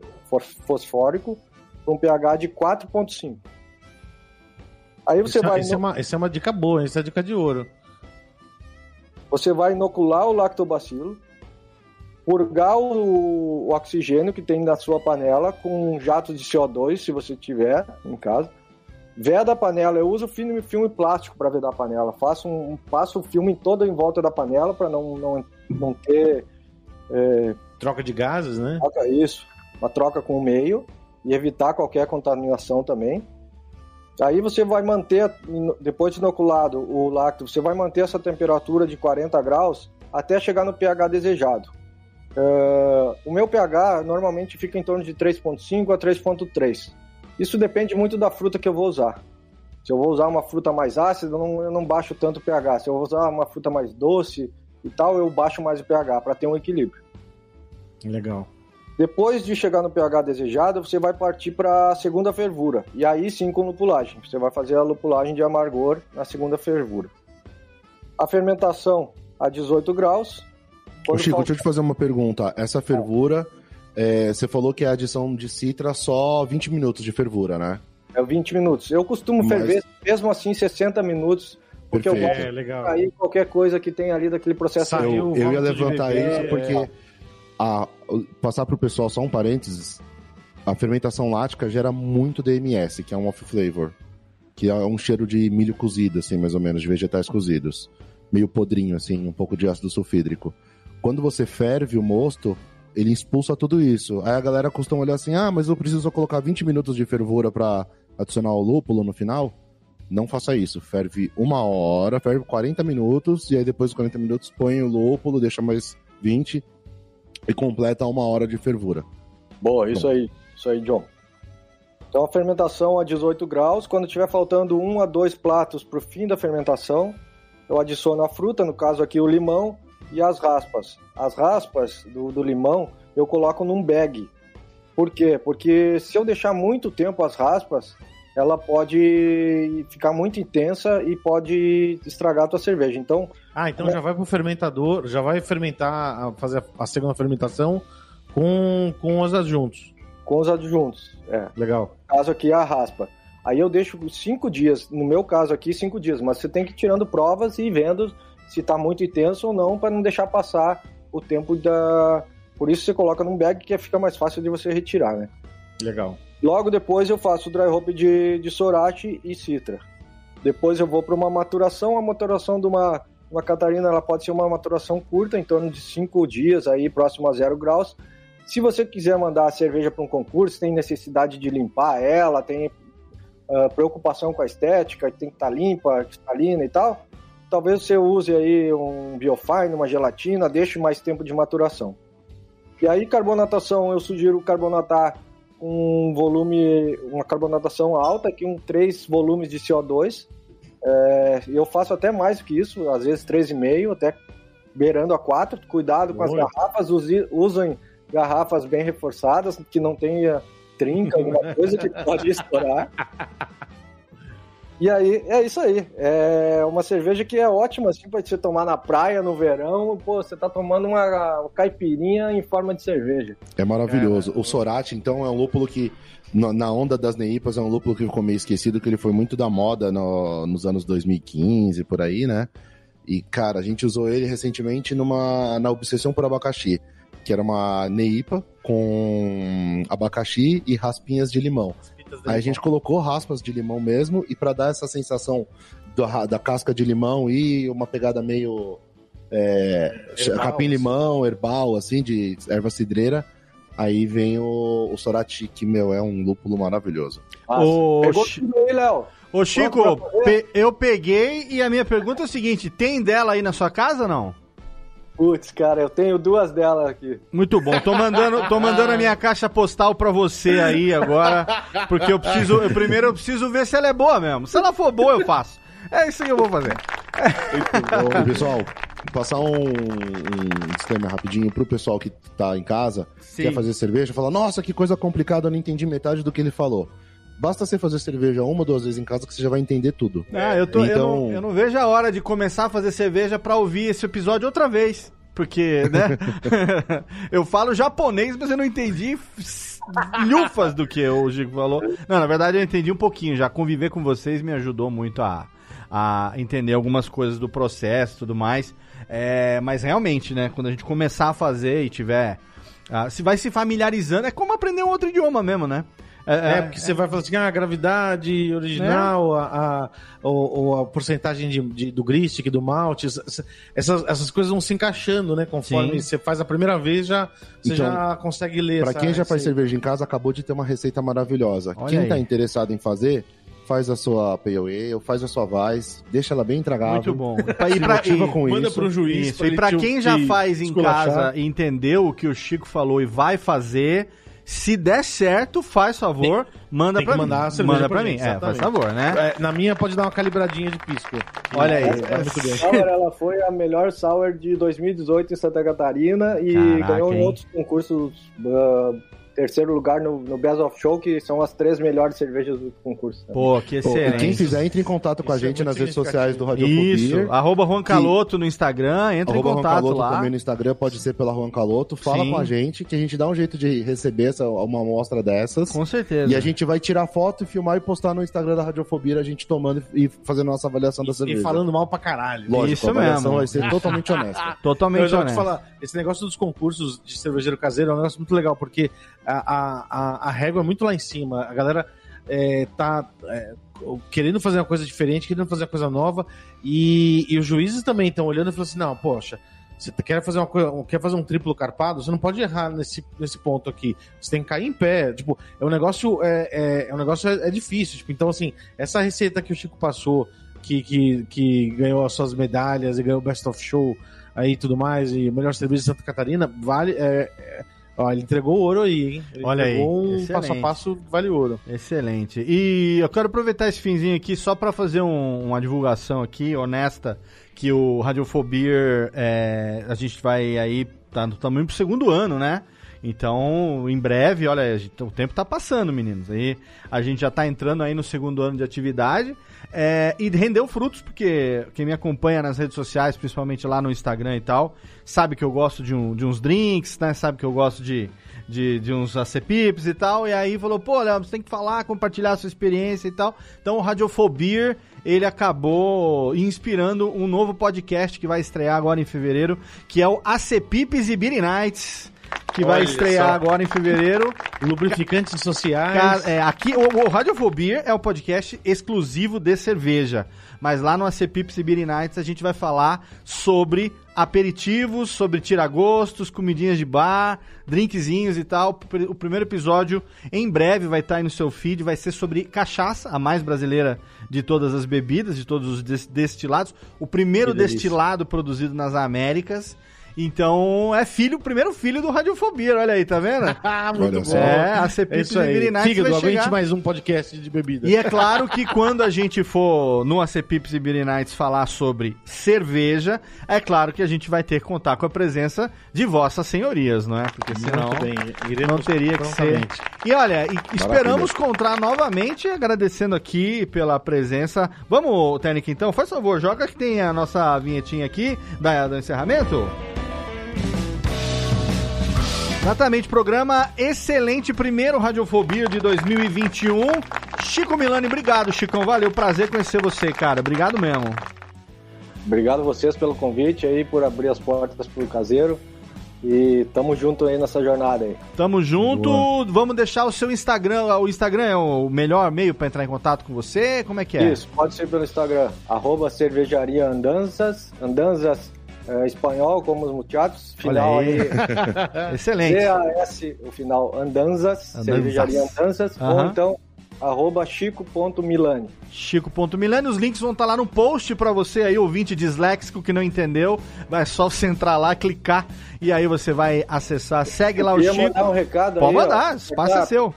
D: fosfórico com pH de 4.5.
B: Aí você vai. Essa, é uma, essa é uma dica boa, essa é dica de ouro.
D: Você vai inocular o lactobacilo, purgar o, o, oxigênio que tem na sua panela com um jato de CO2, se você tiver em casa. Veda a panela, eu uso filme, filme plástico para vedar a panela. Faço um, passo o filme todo em volta da panela para não, não, não ter.
B: É, troca de gases, né?
D: Troca, isso. Uma troca com o meio e evitar qualquer contaminação também. Aí você vai manter, depois de inoculado o lacto, você vai manter essa temperatura de 40 graus até chegar no pH desejado. Uh, o meu pH normalmente fica em torno de 3.5 a 3.3. Isso depende muito da fruta que eu vou usar. Se eu vou usar uma fruta mais ácida, eu não, eu não baixo tanto o pH. Se eu vou usar uma fruta mais doce e tal, eu baixo mais o pH para ter um equilíbrio.
B: Legal.
D: Depois de chegar no pH desejado, você vai partir para a segunda fervura. E aí sim com lupulagem. Você vai fazer a lupulagem de amargor na segunda fervura. A fermentação a 18 graus.
C: Ô Chico, deixa eu te fazer uma pergunta. Essa fervura, é, você falou que é a adição de citra só 20 minutos de fervura, né?
D: É 20 minutos. Eu costumo Mas... ferver, mesmo assim, 60 minutos porque Perfeito. eu gosto
B: é, legal.
D: aí qualquer coisa que tem ali daquele processo.
C: Saiu, eu, eu ia levantar isso porque é a, passar para o pessoal só um parênteses, a fermentação lática gera muito DMS, que é um off-flavor, que é um cheiro de milho cozido, assim, mais ou menos, de vegetais cozidos. Meio podrinho, assim, um pouco de ácido sulfídrico. Quando você ferve o mosto, ele expulsa tudo isso. Aí a galera costuma olhar assim, ah, mas eu preciso colocar 20 minutos de fervura para adicionar o lúpulo no final. Não faça isso. Ferve uma hora, ferve 40 minutos, e aí depois dos 40 minutos põe o lúpulo, deixa mais 20, e completa uma hora de fervura.
D: Boa, isso Bom. aí, isso aí, John. Então a fermentação a 18 graus, quando tiver faltando um a dois pratos para o fim da fermentação, eu adiciono a fruta, no caso aqui o limão, e as raspas. As raspas do, do limão eu coloco num bag. Por quê? Porque se eu deixar muito tempo as raspas, ela pode ficar muito intensa e pode estragar a tua cerveja. Então,
B: Ah, então já vai pro fermentador, já vai fermentar, fazer a, segunda fermentação com, com os adjuntos.
D: com os adjuntos. É.
B: Legal.
D: caso aqui a raspa. Aí eu deixo cinco dias, no meu caso aqui, cinco dias, mas você tem que ir tirando provas e vendo se tá muito intenso ou não, para não deixar passar o tempo da. Por isso você coloca num bag que fica mais fácil de você retirar, né?
B: Legal.
D: Logo depois eu faço o dry hop de, de Sorachi e Citra. Depois eu vou para uma maturação. A maturação de uma, uma Catarina ela pode ser uma maturação curta, em torno de cinco dias, aí próximo a zero graus. Se você quiser mandar a cerveja para um concurso, tem necessidade de limpar ela, tem ah, preocupação com a estética, tem que estar limpa, cristalina e tal. Talvez você use aí um biofine, uma gelatina, deixe mais tempo de maturação. E aí, carbonatação, eu sugiro carbonatar um volume, uma carbonatação alta, que um 3 volumes de CO2. É, eu faço até mais do que isso, às vezes 3,5, até beirando a 4. Cuidado com as
B: Olha.
D: garrafas, use- usem garrafas bem reforçadas, que não tenha trinca, alguma coisa que pode estourar. *laughs* E aí, é isso aí. É uma cerveja que é ótima, assim, pra você tomar na praia, no verão. Pô, você tá tomando uma, caipirinha em forma de cerveja.
C: É maravilhoso. O Sorate, então, é um lúpulo que, na na onda das Neipas, é um lúpulo que ficou meio esquecido, que ele foi muito da moda no- nos anos 2015, por aí, né? E, cara, a gente usou ele recentemente numa, na Obsessão por Abacaxi, que era uma Neipa com abacaxi e raspinhas de limão. Aí a gente colocou raspas de limão mesmo, e pra dar essa sensação da, da casca de limão e uma pegada meio é, capim-limão, herbal, assim, de erva cidreira, aí vem o, o Sorati, que, meu, é um lúpulo maravilhoso.
A: Ô,
D: Pegou tudo aí, Léo.
A: Ô, Chico, pe- eu peguei e a minha pergunta é o seguinte: tem dela aí na sua casa ou não?
D: Putz, cara, eu tenho duas delas aqui.
A: Muito bom. Tô mandando, tô mandando a minha caixa postal pra você aí agora, porque eu preciso, eu, primeiro eu preciso ver se ela é boa mesmo. Se ela for boa, eu faço. É isso que eu vou fazer.
C: E, pessoal, passar um, um disclaimer rapidinho pro pessoal que tá em casa,
A: Sim.
C: quer fazer cerveja, fala, nossa, que coisa complicada, eu não entendi metade do que ele falou. Basta você fazer cerveja uma ou duas vezes em casa que você já vai entender tudo.
A: Ah, eu, tô, eu,
C: Então-
A: não, eu não vejo a hora de começar a fazer cerveja pra ouvir esse episódio outra vez. Porque, né? *laughs* *laughs* eu falo japonês, mas eu não entendi lhufas do que o Chico falou. Não, na verdade eu entendi um pouquinho já. Conviver com vocês me ajudou muito a, a entender algumas coisas do processo e tudo mais. É, mas realmente, né? Quando a gente começar a fazer e tiver. ah, se vai se familiarizando, é como aprender um outro idioma mesmo, né?
B: É, porque você vai falar assim, ah, a gravidade original,
A: É.
B: a, a, o- o- a porcentagem de, de- do gristic, do malte, essas, essas coisas vão se encaixando, né? Conforme
A: Sim. você
B: faz a primeira vez, já, você
C: Então,
B: já consegue ler
C: Pra
B: essa
C: quem já faz
B: receita.
C: cerveja em casa, acabou de ter uma receita maravilhosa.
A: Olha
C: quem
A: aí.
C: tá interessado em fazer, faz a sua Pale Ale, faz a sua Vice, deixa ela bem intragável.
A: Muito bom. E *laughs* pra- e pra- e-
C: com
B: Manda
C: isso.
B: pro juiz.
A: Isso,
B: pra
A: e
B: te-
A: quem já faz em
B: esculachar.
A: casa e entendeu o que o Chico falou e vai fazer, se der certo, faz favor, manda
B: tem
A: pra
B: mandar a
A: mim.
B: cerveja
A: Manda
B: pra
A: mim,
B: gente,
A: é, faz
B: exatamente.
A: favor, né?
B: É, na minha pode dar uma calibradinha de pisco.
A: Olha aí.
B: Muito bem.
D: Sour, ela foi a melhor Sour de 2018 em Santa Catarina e
A: Caraca,
D: ganhou em
A: hein?
D: outros concursos. ah, terceiro lugar no, no Best of Show, que são as três melhores cervejas do concurso. né?
A: Pô, que
C: Pô,
A: excelente.
C: quem fizer, entre em contato com a
B: Isso é
C: gente
B: muito
C: nas redes sociais do Radio
A: Isso, arroba Juan Caloto no Instagram, entra
C: Arroba
A: em
C: Juan
A: contato
C: Caloto
A: lá.
C: também no Instagram, pode ser pela Juan Caloto. Fala
A: Sim.
C: com a gente, que a gente dá um jeito de receber essa, uma amostra dessas.
A: Com certeza.
C: E a gente vai tirar foto e filmar e postar no Instagram da Radiofobia, a gente tomando e fazendo nossa avaliação da cerveja.
B: E falando mal pra caralho.
C: Lógico,
A: Isso
C: a avaliação
A: mesmo.
C: vai ser totalmente honesta. *laughs*
A: Totalmente
B: Eu já vou te
A: honesto.
B: falar, esse negócio dos concursos de cervejeiro caseiro é um negócio muito legal, porque a, a, a, régua é muito lá em cima. A galera é, tá é, querendo fazer uma coisa diferente, querendo fazer uma coisa nova, e, e os juízes também estão olhando e falando assim: não, poxa. Você quer fazer uma coisa, quer fazer um triplo carpado, você não pode errar nesse, nesse ponto aqui. Você tem que cair em pé. Tipo, é um negócio, é, é, é um negócio é, é difícil. Tipo, então, assim, essa receita que o Chico passou, que, que, que ganhou as suas medalhas e ganhou o Best of Show aí tudo mais, e melhor cerveja de Santa Catarina, vale. é, é, Ó, ele entregou ouro aí, hein? Ele
A: Olha aí,
B: entregou um
A: excelente.
B: passo a passo vale ouro.
A: Excelente. E eu quero aproveitar esse finzinho aqui só para fazer um- uma divulgação aqui, honesta, que o Radiofobia, é, a gente vai aí, tá, estamos indo pro segundo ano, né? Então, em breve, olha, gente- o tempo tá passando, meninos. Aí a gente já tá entrando aí no segundo ano de atividade. é, e rendeu frutos, porque quem me acompanha nas redes sociais, principalmente lá no Instagram e tal, sabe que eu gosto de, um- de uns drinks, né? Sabe que eu gosto de, de, de uns ACPIPs e tal. E aí falou, pô, Léo, você tem que falar, compartilhar a sua experiência e tal. Então o Radiofobia, ele acabou inspirando um novo podcast que vai estrear agora em fevereiro, que é o ACPIPs e Beer Nights. Que vai
B: Olha
A: estrear
B: só.
A: agora em fevereiro.
B: Lubrificantes sociais.
A: Cara, é, aqui o, o Radiofobia é o podcast exclusivo de cerveja. Mas lá no e Beer Nights a gente vai falar sobre aperitivos, sobre tiragostos, comidinhas de bar, drinkzinhos e tal. O primeiro episódio em breve vai estar aí no seu feed, vai ser sobre cachaça, a mais brasileira de todas as bebidas, de todos os des- destilados. O primeiro destilado produzido nas Américas. Então é filho, o primeiro filho do Radiofobia, olha aí, tá vendo? *laughs*
B: Ah,
C: muito bom.
A: É, a
B: É
A: CPIPs
B: isso
A: e
B: aí.
A: Nights
B: Fígado,
A: vai chegar.
B: mais um podcast de bebida.
A: E é claro que quando a gente for no ACPips e Beer Nights falar sobre cerveja, é claro que a gente vai ter que contar com a presença de vossas senhorias, não é? Porque senão
B: bem,
A: não teria que ser. E olha, e esperamos contar novamente, agradecendo aqui pela presença. Vamos, Técnica, então, faz favor, joga que tem a nossa vinhetinha aqui da, do encerramento. Exatamente, programa excelente, primeiro Radiofobia de 2021. Chico Milani, obrigado, Chicão, valeu, prazer conhecer você, cara, obrigado mesmo.
D: Obrigado vocês pelo convite aí, por abrir as portas pro caseiro. E tamo junto aí nessa jornada aí.
A: Tamo junto, vamos deixar o seu Instagram, o Instagram é o melhor meio pra entrar em contato com você, como é que é?
D: Isso, pode ser pelo Instagram, arroba cervejaria andanças, andanzas é, espanhol, como os muchachos, final
A: aí. *laughs* Excelente.
D: C-A-S, o final andanzas,
A: Andanzas.
D: cervejaria andanzas, ou então arroba chico.milani.
A: Chico.milani, os links vão estar lá no post pra você aí, ouvinte disléxico que não entendeu, vai só você entrar lá, clicar e aí você vai acessar, segue lá o Chico.
D: mandar um recado
A: Pode
D: aí, ó.
A: mandar, espaço é seu.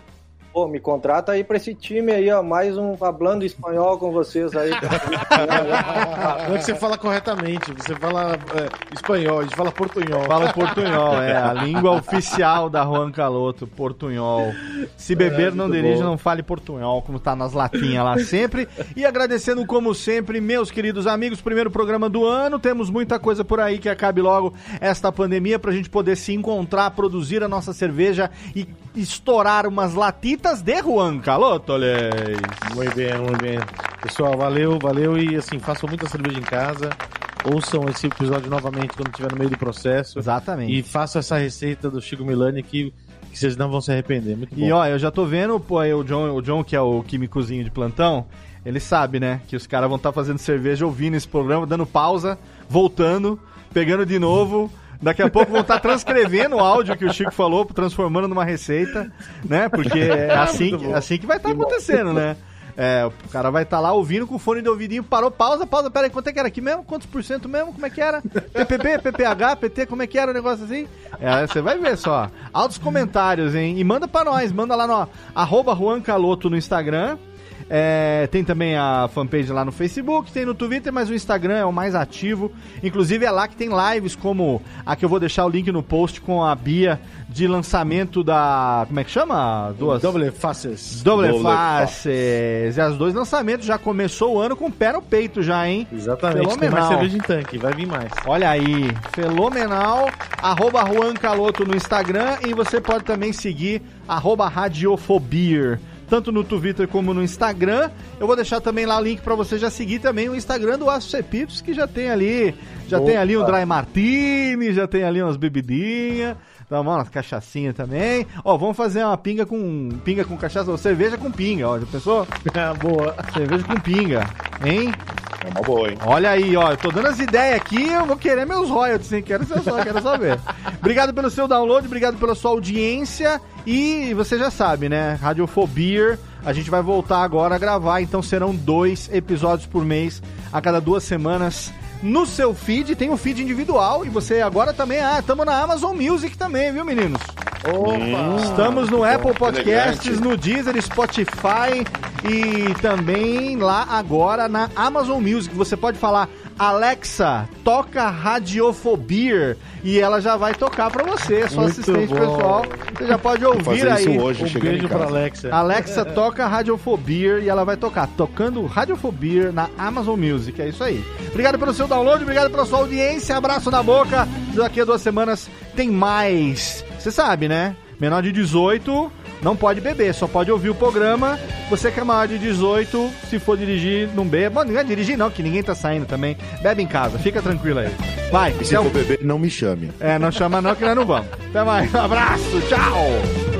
D: Pô, me contrata aí pra esse time aí, ó, mais um falando espanhol com vocês aí. *laughs*
B: Não é que você fala corretamente, você fala é, espanhol, a gente fala portunhol.
A: Fala portunhol, é a língua oficial da Juan Caloto, portunhol. Se beber, não
B: muito
A: dirige,
B: bom.
A: não fale portunhol, como tá nas latinhas lá sempre. E agradecendo, como sempre, meus queridos amigos, primeiro programa do ano. Temos muita coisa por aí que acabe logo esta pandemia pra gente poder se encontrar, produzir a nossa cerveja e estourar umas latitas de Juan Caloto, olha.
B: Muito bem, muito bem. Pessoal, valeu, valeu e assim, façam muita cerveja em casa. Ouçam esse episódio novamente quando estiver no meio do processo.
A: Exatamente.
B: E façam essa receita do Chico Milani que, que vocês não vão se arrepender. Muito bom.
A: E ó, eu já tô vendo, pô, aí o John, o John, que é o químicozinho de plantão, ele sabe, né? Que os caras vão estar fazendo cerveja ouvindo esse programa, dando pausa, voltando, pegando de novo. Daqui a pouco vão estar transcrevendo o áudio que o Chico falou, transformando numa receita, né? Porque é assim,
B: Muito bom.
A: assim que vai estar acontecendo, né? É, o cara vai estar lá ouvindo com o fone de ouvidinho, parou, pausa, pausa, pera aí, quanto é que era aqui mesmo? Quantos por cento mesmo? Como é que era? PPP, PPH, PT, como é que era o negócio assim? É, você vai ver só. Altos comentários, hein? E manda pra nós, manda lá no arroba Juan Caloto no Instagram. É, tem também a fanpage lá no Facebook, tem no Twitter, mas o Instagram é o mais ativo. Inclusive é lá que tem lives como a que eu vou deixar o link no post com a Bia de lançamento da. Como é que chama? Duas.
B: Double faces.
A: Double
C: Double
A: Faces. E as dois lançamentos já começou o ano com o pé no peito já, hein?
B: Exatamente, tem
A: Fenomenal.
B: mais cerveja em tanque, vai vir mais.
A: Olha aí, fenomenal. Arroba Juan Caloto no Instagram e você pode também seguir arroba Radiofobia. Tanto no Twitter como no Instagram. Eu vou deixar também lá o link pra você já seguir também o Instagram do Aço Pips, que já tem ali. Já tem ali um Dry Martini, já tem ali umas bebidinhas. Então, umas cachaçinha também. Ó, vamos fazer uma pinga com pinga com cachaça, ou cerveja com pinga, ó. Já pensou? *laughs*
B: Boa.
A: Cerveja com pinga, hein?
C: É uma boa, hein?
A: Olha aí, ó, eu tô dando as ideias aqui, eu vou querer meus royalties, hein? Quero só, quero saber. *laughs* obrigado pelo seu download, obrigado pela sua audiência e você já sabe, né? Radiofobia, a gente vai voltar agora a gravar, então serão dois episódios por mês, a cada duas semanas. No seu feed, tem um feed individual e você agora também, ah, tamo na Amazon Music também, viu, meninos? Opa! Estamos no Apple Podcasts, no Deezer, Spotify e também lá agora na Amazon Music. Você pode falar Alexa, toca Radiofobia e ela já vai tocar pra você, sua
C: Muito
A: assistente
C: bom.
A: pessoal. Você já pode ouvir
C: fazer
A: aí.
C: isso hoje,
B: Um beijo
C: casa.
B: Alexa.
A: Alexa *laughs* toca Radiofobia e ela vai tocar tocando Radiofobia na Amazon Music. É isso aí. Obrigado pelo seu download, obrigado pela sua audiência. Abraço na boca. Daqui a duas semanas tem mais. Você sabe, né? Menor de 18 não pode beber, só pode ouvir o programa. Você que é maior de 18, se for dirigir, não bebe. Bom, não é dirigir não, que ninguém tá saindo também. Bebe em casa, fica tranquilo aí. Vai,
C: E se
A: tchau.
C: for beber, não me chame.
A: É, não chama não que nós não vamos. Até mais, um abraço, tchau!